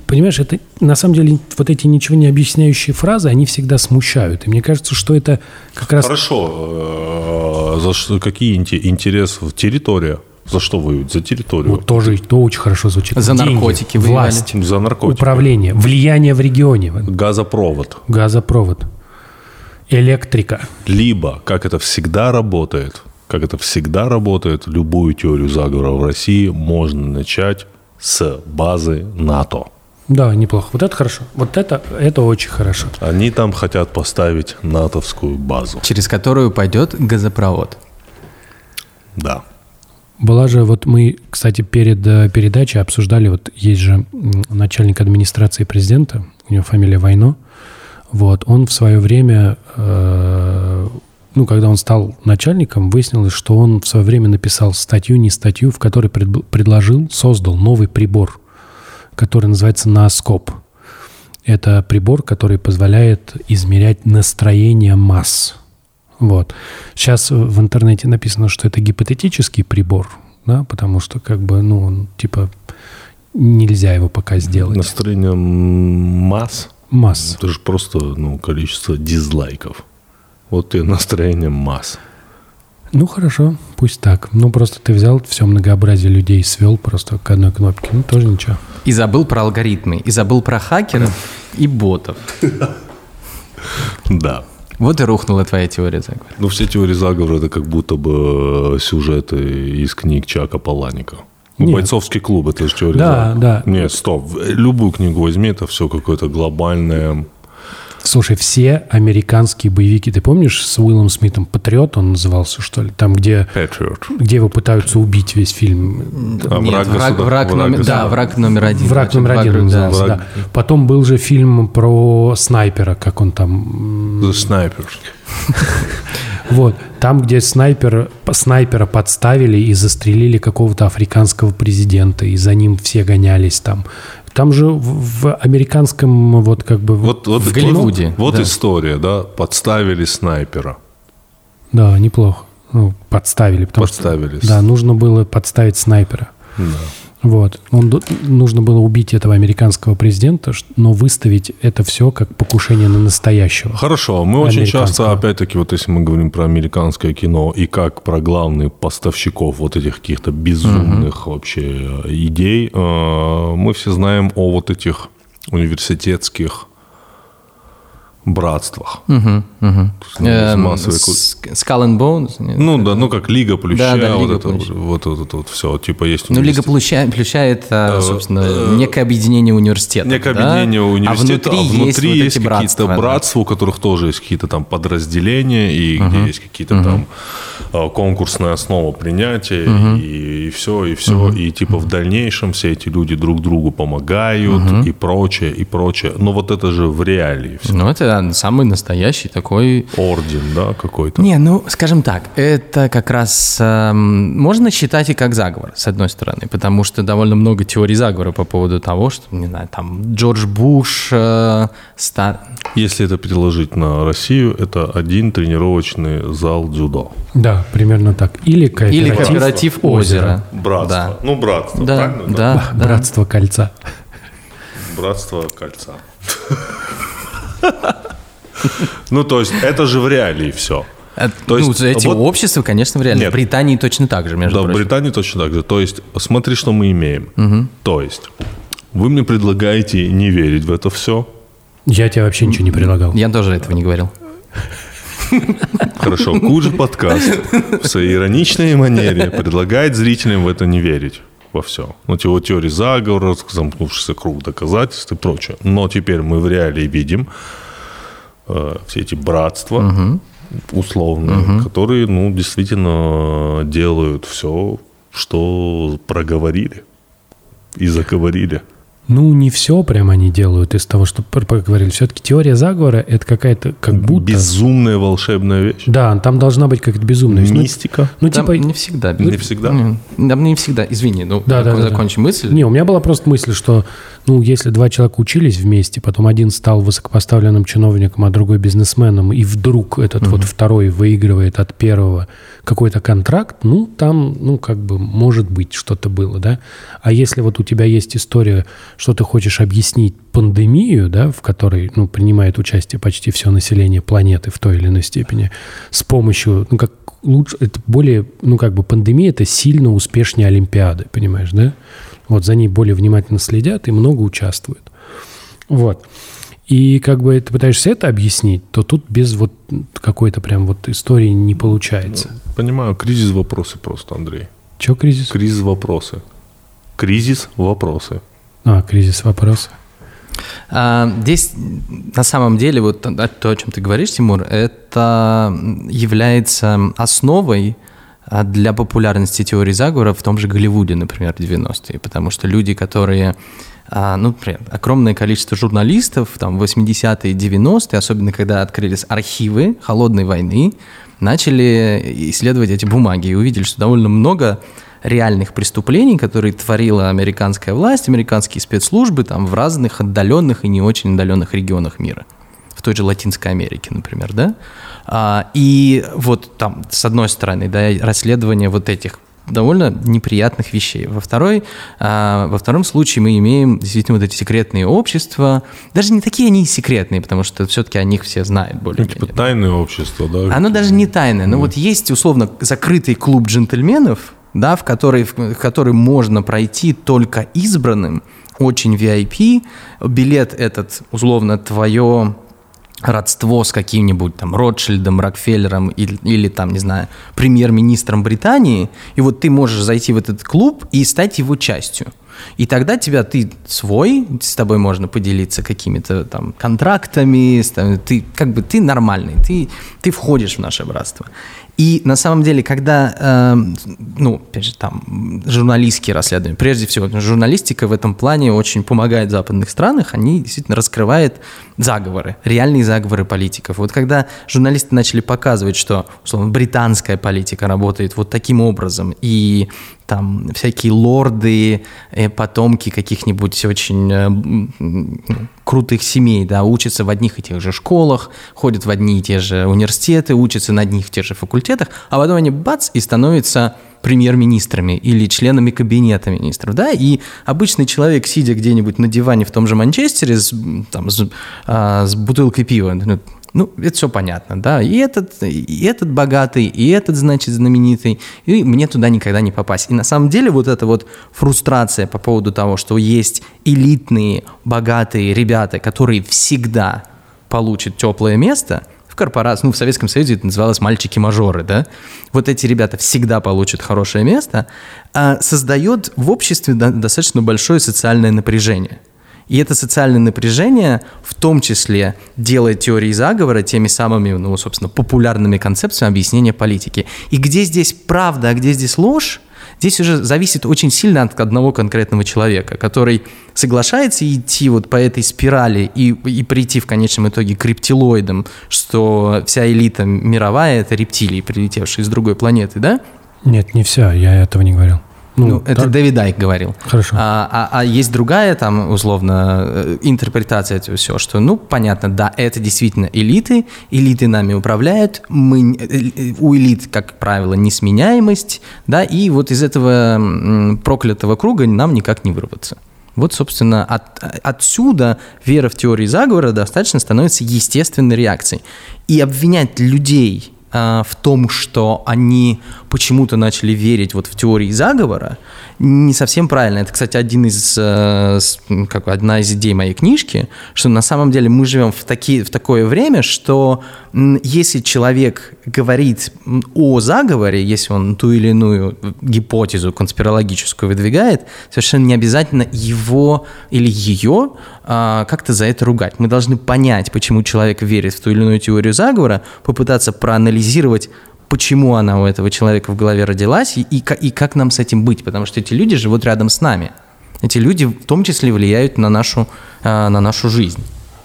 понимаешь, это на самом деле вот эти ничего не объясняющие фразы, они всегда смущают. И мне кажется, что это как раз... Хорошо. э, За что, какие инте- интересы? Территория. За что воюют? За территорию. Вот тоже то очень хорошо звучит. За Деньги, наркотики воевали. власть, За наркотики. управление, влияние в регионе, Газопровод. газопровод, электрика. Либо, как это всегда работает, как это всегда работает, любую теорию заговора в России можно начать с базы НАТО. Да, неплохо. Вот это хорошо. Вот это, это очень хорошо. Они там хотят поставить натовскую базу. Через которую пойдет газопровод. Да. Была же, вот мы, кстати, перед э, передачей обсуждали, вот есть же начальник администрации президента, у него фамилия Войно, вот, он в свое время, э, ну, когда он стал начальником, выяснилось, что он в свое время написал статью, не статью, в которой пред- предложил, создал новый прибор, который называется нооскоп. Это прибор, который позволяет измерять настроение масс. Вот. Сейчас в интернете написано, что это гипотетический прибор, да, потому что как бы, ну, он, типа, нельзя его пока сделать. Настроение масс. Масс. Это же просто ну, количество дизлайков. Вот и настроение масс. Ну, хорошо, пусть так. Ну, просто ты взял все многообразие людей и свел просто к одной кнопке. Ну, тоже ничего. И забыл про алгоритмы, и забыл про хакеров и ботов. Да. Вот и рухнула твоя теория заговора. Ну, все теории заговора это как будто бы э, сюжеты из книг Чака Паланика. Ну, Нет. бойцовский клуб, это же теория Да, заговора. да. Нет, стоп. Любую книгу возьми, это все какое-то глобальное. Слушай, все американские боевики, ты помнишь с Уиллом Смитом «Патриот» он назывался, что ли? Там, где, Patriot. где его пытаются убить весь фильм. А, Нет, враг враг, враг враг номер, да, враг номер один. Враг Значит, номер один он да. назывался, враг- да. Потом был же фильм про снайпера, как он там... The Sniper. Вот, там, где снайпер, снайпера подставили и застрелили какого-то африканского президента, и за ним все гонялись там. Там же в, в американском, вот как бы... Вот, вот, В Голливуде, Вот, вот да. история, да. Подставили снайпера. Да, неплохо. Ну, подставили. Потому Подставили. Что, да, нужно было подставить снайпера. Да. Вот. Он, нужно было убить этого американского президента, но выставить это все как покушение на настоящего. Хорошо, мы очень часто, опять-таки, вот если мы говорим про американское кино и как про главных поставщиков вот этих каких-то безумных вообще э, идей, э, мы все знаем о вот этих университетских братствах. Эм, с- Skull and Bones? Нет? Ну да, ну как Лига Плюща, Да, да, вот, Лига это, Плюща. вот, вот это вот все, типа есть Ну, Лига. Плюща, Плюща это, Э, собственно, э, некое объединение университета. Некое объединение университета, а внутри, есть, вот есть какие-то братства. да. братства, у которых тоже есть какие-то там подразделения, и где есть какие-то там э, конкурсная основа принятия, и, все, и все. И типа в дальнейшем все эти люди друг другу помогают, и прочее, и прочее. Но вот это же в реалии всё. Ну, это самый настоящий такой... Орден, да, какой-то. Не, ну, скажем так, это как раз эм, можно считать и как заговор, с одной стороны, потому что довольно много теорий заговора по поводу того, что, не знаю, там, Джордж Буш, э, ста- Если это переложить на Россию, это один тренировочный зал дзюдо. Да, примерно так. Или кооператив. или кооператив озера. Братство. Да. Ну, братство, Да, правильно? да, да. Братство кольца. Братство кольца. Ну, то есть, это же в реалии все. Э, То ну, есть, эти вот- общества, конечно, в реальности. В Британии точно так же, между Да, в прочим. Британии точно так же. То есть, смотри, что мы имеем. То есть, вы мне предлагаете не верить в это все. Я тебе вообще ничего не предлагал. Я тоже этого не говорил. Хорошо, Куджи подкаст в своей ироничной манере предлагает зрителям в это не верить во все. Ну, вот теории заговора, замкнувшийся круг доказательств и прочее. Но теперь мы в реалии видим э, все эти братства условные, которые, ну, действительно делают все, что проговорили и заговорили. Ну, не все прям они делают из того, что поговорили. Все-таки теория заговора — это какая-то как будто... Безумная волшебная вещь. Да, там должна быть какая-то безумная. Ну, Мистика. Ну, Там типа... не всегда. Не всегда? Не, Там не всегда. Извини, ну, Да, да, да, закончи мысль. Не, у меня была просто мысль, что, ну, если два человека учились вместе, потом один стал высокопоставленным чиновником, а другой бизнесменом, и вдруг этот вот второй выигрывает от первого какой-то контракт, ну, там, ну, как бы, может быть, что-то было, да. А если вот у тебя есть история, что ты хочешь объяснить пандемию, да, в которой, ну, принимает участие почти все население планеты в той или иной степени, с помощью, ну, как лучше, это более, ну, как бы пандемия – это сильно успешнее Олимпиады, понимаешь, да? Вот за ней более внимательно следят и много участвуют. Вот. И как бы ты пытаешься это объяснить, то тут без вот какой-то прям вот истории не получается. Понимаю, кризис вопросы просто, Андрей. Че кризис? Кризис вопросы. Кризис вопросы. А, кризис вопрос. А, здесь на самом деле вот то, о чем ты говоришь, Тимур, это является основой а, для популярности теории заговора в том же Голливуде, например, 90-е, потому что люди, которые, а, ну, например, огромное количество журналистов, там, 80-е, 90-е, особенно когда открылись архивы холодной войны, начали исследовать эти бумаги и увидели, что довольно много реальных преступлений, которые творила американская власть, американские спецслужбы там в разных отдаленных и не очень отдаленных регионах мира. В той же Латинской Америке, например, да? А, и вот там, с одной стороны, да, расследование вот этих довольно неприятных вещей. Во, второй, а, во втором случае мы имеем действительно вот эти секретные общества. Даже не такие они и секретные, потому что все-таки о них все знают Ну, более-менее. типа тайное общество, да? Оно даже не тайное, но вот есть условно закрытый клуб джентльменов, да, в который, в который можно пройти только избранным, очень VIP. Билет этот, условно, твое родство с каким-нибудь там Ротшильдом, Рокфеллером или, или там, не знаю, премьер-министром Британии, и вот ты можешь зайти в этот клуб и стать его частью. И тогда тебя ты свой, с тобой можно поделиться какими-то там контрактами, ты как бы ты нормальный, ты, ты входишь в наше братство. И на самом деле, когда, эм, ну, опять же, там, журналистские расследования, прежде всего, что журналистика в этом плане очень помогает в западных странах, они действительно раскрывают заговоры, реальные заговоры политиков. Вот когда журналисты начали показывать, что, условно, британская политика работает вот таким образом, и там всякие лорды, э, потомки каких-нибудь очень э, ну, крутых семей, да, учатся в одних и тех же школах, ходят в одни и те же университеты, учатся на одних и тех же факультетах, а потом они бац и становятся премьер-министрами или членами кабинета министров, да, и обычный человек, сидя где-нибудь на диване в том же Манчестере с, там, с, а, с бутылкой пива, ну, ну, это все понятно, да, и этот, и этот богатый, и этот, значит, знаменитый, и мне туда никогда не попасть. И на самом деле вот эта вот фрустрация по поводу того, что есть элитные, богатые ребята, которые всегда получат теплое место, в корпорации, ну, в Советском Союзе это называлось мальчики-мажоры, да, вот эти ребята всегда получат хорошее место, а, создает в обществе до- достаточно большое социальное напряжение. И это социальное напряжение в том числе делает теории заговора теми самыми, ну, собственно, популярными концепциями объяснения политики. И где здесь правда, а где здесь ложь, здесь уже зависит очень сильно от одного конкретного человека, который соглашается идти вот по этой спирали и, и прийти в конечном итоге к рептилоидам, что вся элита мировая – это рептилии, прилетевшие с другой планеты, да? Нет, не все, я этого не говорил. Ну, это так- Дэвид Дайк говорил. Хорошо. А, а- а есть другая, там, условно, э, интерпретация этого всего, что, ну, понятно, да, это действительно элиты, элиты нами управляют, мы, э, э, у элит, как правило, несменяемость, да, и вот из этого проклятого круга нам никак не вырваться. Вот, собственно, от- отсюда вера в теории заговора достаточно становится естественной реакцией. И обвинять людей в том, что они почему-то начали верить вот в теории заговора, не совсем правильно. Это, кстати, один из, э, как, одна из идей моей книжки, что на самом деле мы живем в, такие, в такое время, что если человек говорит о заговоре, если он ту или иную гипотезу конспирологическую выдвигает, совершенно не обязательно его или ее а, как-то за это ругать. Мы должны понять, почему человек верит в ту или иную теорию заговора, попытаться проанализировать, почему она у этого человека в голове родилась и, и, и как нам с этим быть, потому что эти люди живут рядом с нами. эти люди в том числе влияют на нашу, а, на нашу жизнь.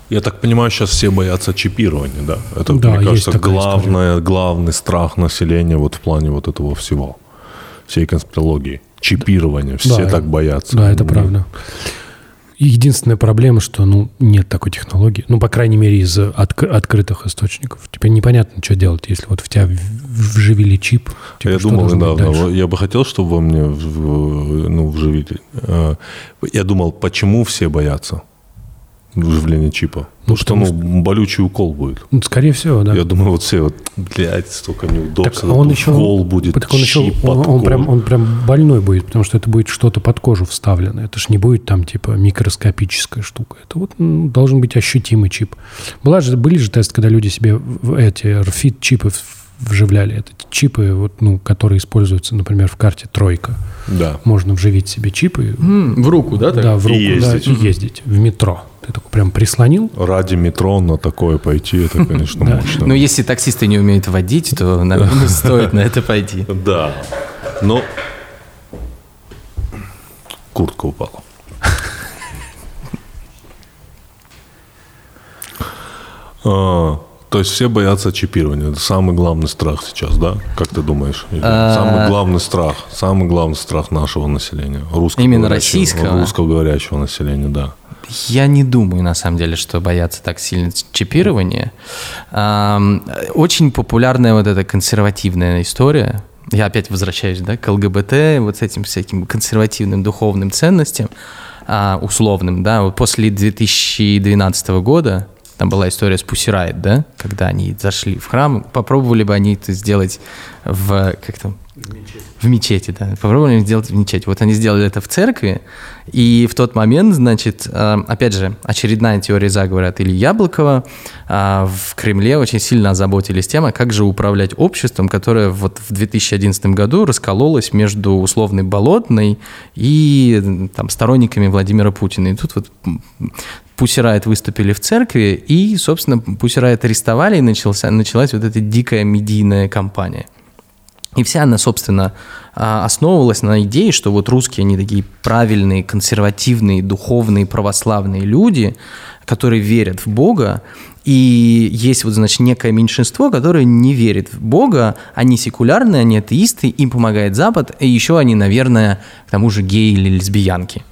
Я так понимаю, сейчас все боятся чипирования, да? Это, Да, мне кажется, главное, главный страх населения вот в плане вот этого всего, всей конспирологии. Чипирование. Все Да, так боятся. Да, это правда. Единственная проблема, что ну, нет такой технологии. Ну, по крайней мере, из отк- открытых источников. Теперь непонятно, что делать, если вот в тебя вживили чип. Типа, я думал недавно, дальше? я бы хотел, чтобы во мне ну, вживили. Э, Я думал, почему все боятся вживления чипа? Ну, Потому что ну, болючий укол будет. Ну, скорее всего, да. Я думаю, вот все, вот, блядь, столько неудобств, Так он еще, укол будет, так он, еще чип он, под он кожу. прям, он прям больной будет, потому что это будет что-то под кожу вставлено. Это ж не будет там типа микроскопическая штука. Это вот м, должен быть ощутимый чип. Была же, были же тесты, когда люди себе эти RFID-чипы вживляли. Это чипы, вот, ну, которые используются, например, в карте «Тройка». Да. Можно вживить себе чипы, в руку, да? да, в И руку, да, ездить. и ездить в метро. Ты такой прям прислонил, Ради метро на такое пойти, это, конечно, Да. мощно. Но если таксисты не умеют водить, то, наверное, стоит на это пойти. Да. Но куртка упала. А, то есть все боятся чипирования. Это самый главный страх сейчас, да? Как ты думаешь? Или А. Самый главный страх. Самый главный страх нашего населения. Русскоговорящего- Именно российского? Русскоговорящего населения, да. Я не думаю, на самом деле, что боятся так сильно чипирования. Очень популярная вот эта консервативная история. Я опять возвращаюсь да, к ЛГБТ, вот с этим всяким консервативным духовным ценностям, а, условным. Да, вот после 2012 года там была история с Riot, да, когда они зашли в храм, попробовали бы они это сделать в, как там, в мечети, да. Попробовали сделать в мечети. Вот они сделали это в церкви, и в тот момент, значит, э, опять же, очередная теория заговора от Ильи Яблокова. э, В Кремле очень сильно озаботились тем, как же управлять обществом, которое вот в 2011 году раскололось между условной Болотной и там, сторонниками Владимира Путина. И тут вот Pussy выступили в церкви, и, собственно, Pussy арестовали, и начался, началась вот эта дикая медийная кампания. И вся она, собственно, а, основывалась на идее, что вот русские, они такие правильные, консервативные, духовные, православные люди, которые верят в Бога, и есть вот, значит, некое меньшинство, которое не верит в Бога, они секулярные, они атеисты, им помогает Запад, и еще они, наверное, к тому же геи или лесбиянки.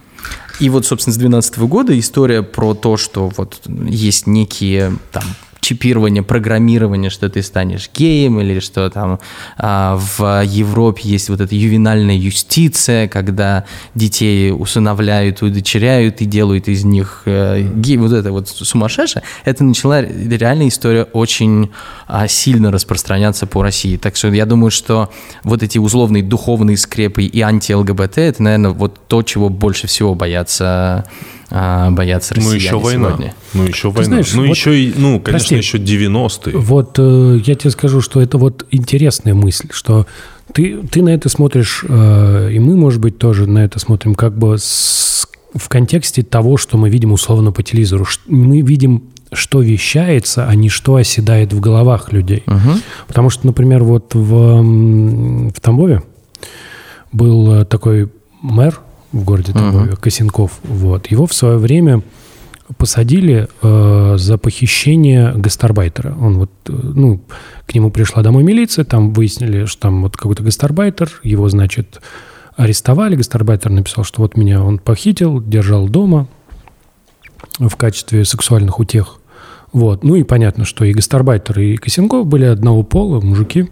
И вот, собственно, с 2012 года история про то, что вот есть некие там чипирование, программирование, что ты станешь геем, или что там а, в Европе есть вот эта ювенальная юстиция, когда детей усыновляют, удочеряют и делают из них э, геи, вот это вот сумасшедшее, это начала реальная история очень а, сильно распространяться по России. Так что я думаю, что вот эти условные духовные скрепы и анти-ЛГБТ, это, наверное, вот то, чего больше всего боятся, а, боятся Ну, россияне еще война. сегодня. Ну, еще война. знаешь, ну, вот- еще и, ну, конечно, Прости. еще 90-е. Вот э, я тебе скажу, что это вот интересная мысль, что ты, ты на это смотришь, э, и мы, может быть, тоже на это смотрим как бы с- в контексте того, что мы видим условно по телевизору. Мы видим, что вещается, а не что оседает в головах людей. Потому что, например, вот в, в Тамбове был э, такой мэр в городе Тамбове, Косенков. Вот. Его в свое время посадили э, за похищение гастарбайтера. Он вот, э, ну, к нему пришла домой милиция, там выяснили, что там вот какой-то гастарбайтер, его, значит, арестовали. Гастарбайтер написал, что вот меня он похитил, держал дома в качестве сексуальных утех. Вот. Ну и понятно, что и гастарбайтер, и Косенков были одного пола, мужики.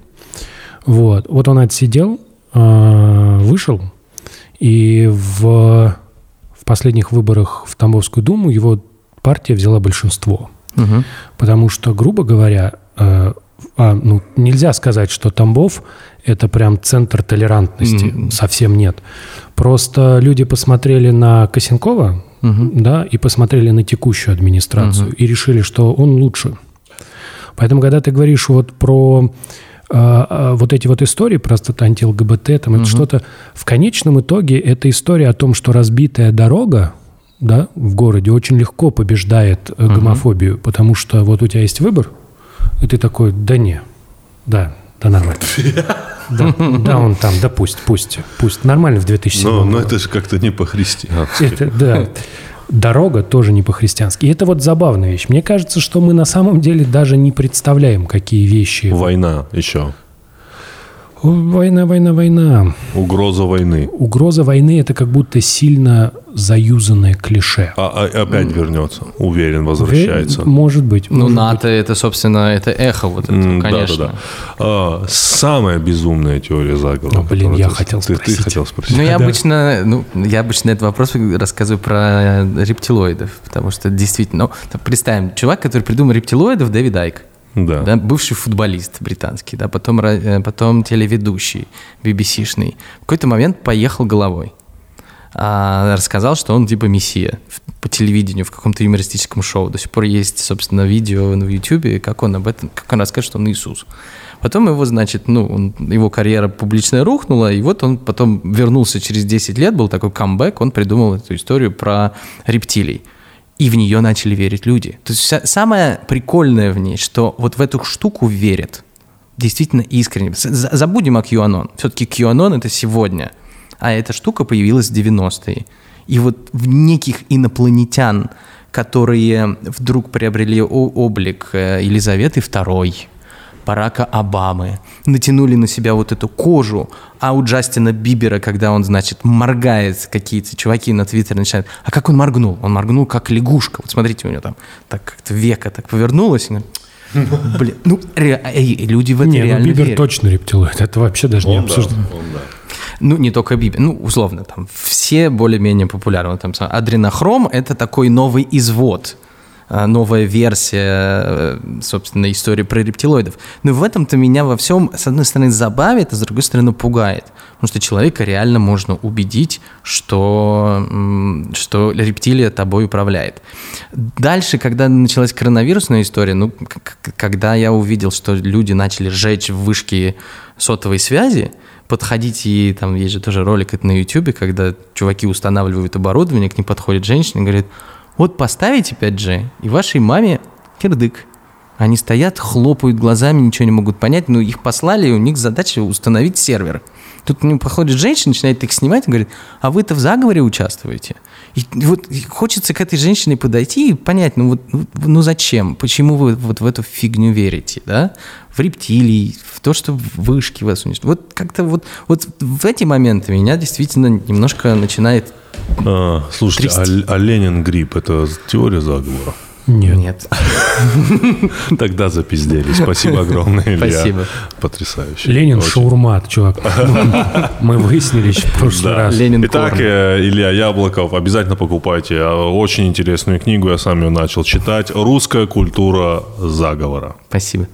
Вот. Вот он отсидел, э, вышел, и в, в последних выборах в Тамбовскую думу его партия взяла большинство. Мгм. Потому что, грубо говоря, э, а, ну, нельзя сказать, что Тамбов – это прям центр толерантности. Мгм. Совсем нет. Просто люди посмотрели на Косенкова, да, и посмотрели на текущую администрацию и решили, что он лучше. Поэтому, когда ты говоришь вот про вот эти вот истории, просто анти-ЛГБТ, там это что-то, в конечном итоге это история о том, что разбитая дорога, да, в городе очень легко побеждает э, гомофобию, потому что вот у тебя есть выбор, и ты такой, да не, да, да нормально. Да, да, он там, да пусть, пусть, пусть. Нормально в 2007 Но, но было. это же как-то не по-христиански. Это, да. Дорога тоже не по-христиански. И это вот забавная вещь. Мне кажется, что мы на самом деле даже не представляем, какие вещи... Война еще. Война, война, война. Угроза войны. Угроза войны – это как будто сильно заюзанное клише. А, а- опять вернется. Уверен, возвращается. Ве- Может быть. Ну, может НАТО это, собственно, это эхо вот это, М, конечно. Да, да, да. А, самая безумная теория заговора. О, блин, я ты- хотел ты, ты спросить. хотел спросить. Ну, я Да. обычно, ну, я обычно этот вопрос рассказываю про рептилоидов, потому что действительно, ну, представим, чувак, который придумал рептилоидов, Дэвид Айк, Да. да, бывший футболист британский, да, потом, э, потом телеведущий BBC-шный, в какой-то момент поехал головой. А, рассказал, что он типа мессия по телевидению в каком-то юмористическом шоу. До сих пор есть, собственно, видео на Ютубе, как он об этом, как он расскажет, что он Иисус. Потом его, значит, ну, он- его карьера публичная рухнула, и вот он потом вернулся через 10 лет, был такой камбэк, он придумал эту историю про рептилий. И в нее начали верить люди. То есть вся- самое прикольное в ней, что вот в эту штуку верят. Действительно искренне. Забудем о QAnon. Все-таки QAnon это сегодня. А эта штука появилась в 90-е. И вот в неких инопланетян, которые вдруг приобрели облик э, Елизаветы II, Барака Обамы, натянули на себя вот эту кожу, а у Джастина Бибера, когда он, значит, моргает, какие-то чуваки на Твиттере начинают, а как он моргнул? Он моргнул как лягушка. Вот смотрите, у него там так как-то века так повернулось. и Блин, ну, ре- эй, люди в это Не, ну реально Бибер верят. точно рептилоид. Это вообще даже не да, он, да. Ну, не только Бибер, ну, условно, там все более-менее популярны. Там, адренохром – это такой новый извод, а, новая версия, э, собственно, истории про рептилоидов. Но в этом-то меня во всем, с одной стороны, забавит, а с другой стороны, пугает. Потому что человека реально можно убедить, что, что рептилия тобой управляет. Дальше, когда началась коронавирусная история, ну, когда я увидел, что люди начали сжечь вышки сотовой связи, подходить и там есть же тоже ролик это на YouTube, когда чуваки устанавливают оборудование, к ним подходит женщина и говорит, вот поставите 5G, и вашей маме кирдык. Они стоят, хлопают глазами, ничего не могут понять, но их послали, и у них задача установить сервер. Тут к ним подходит женщина, начинает их снимать и говорит, а вы-то в заговоре участвуете? И вот хочется к этой женщине подойти и понять, ну вот, ну зачем, почему вы вот в эту фигню верите, да? В рептилий, в то, что вышки вас уничтожат. Вот как-то вот, вот в эти моменты меня действительно немножко начинает... А, слушайте, а, а Ленин грипп это теория заговора? Нет. Нет. Тогда запиздели. Спасибо огромное, Илья. Спасибо. Потрясающе. Ленин Очень. шаурмат, чувак. Мы выяснили еще в прошлый Да. раз. Ленин Итак, корм. э, Илья Яблоков, обязательно покупайте э, очень интересную книгу, я сам ее начал читать. «Русская культура заговора». Спасибо.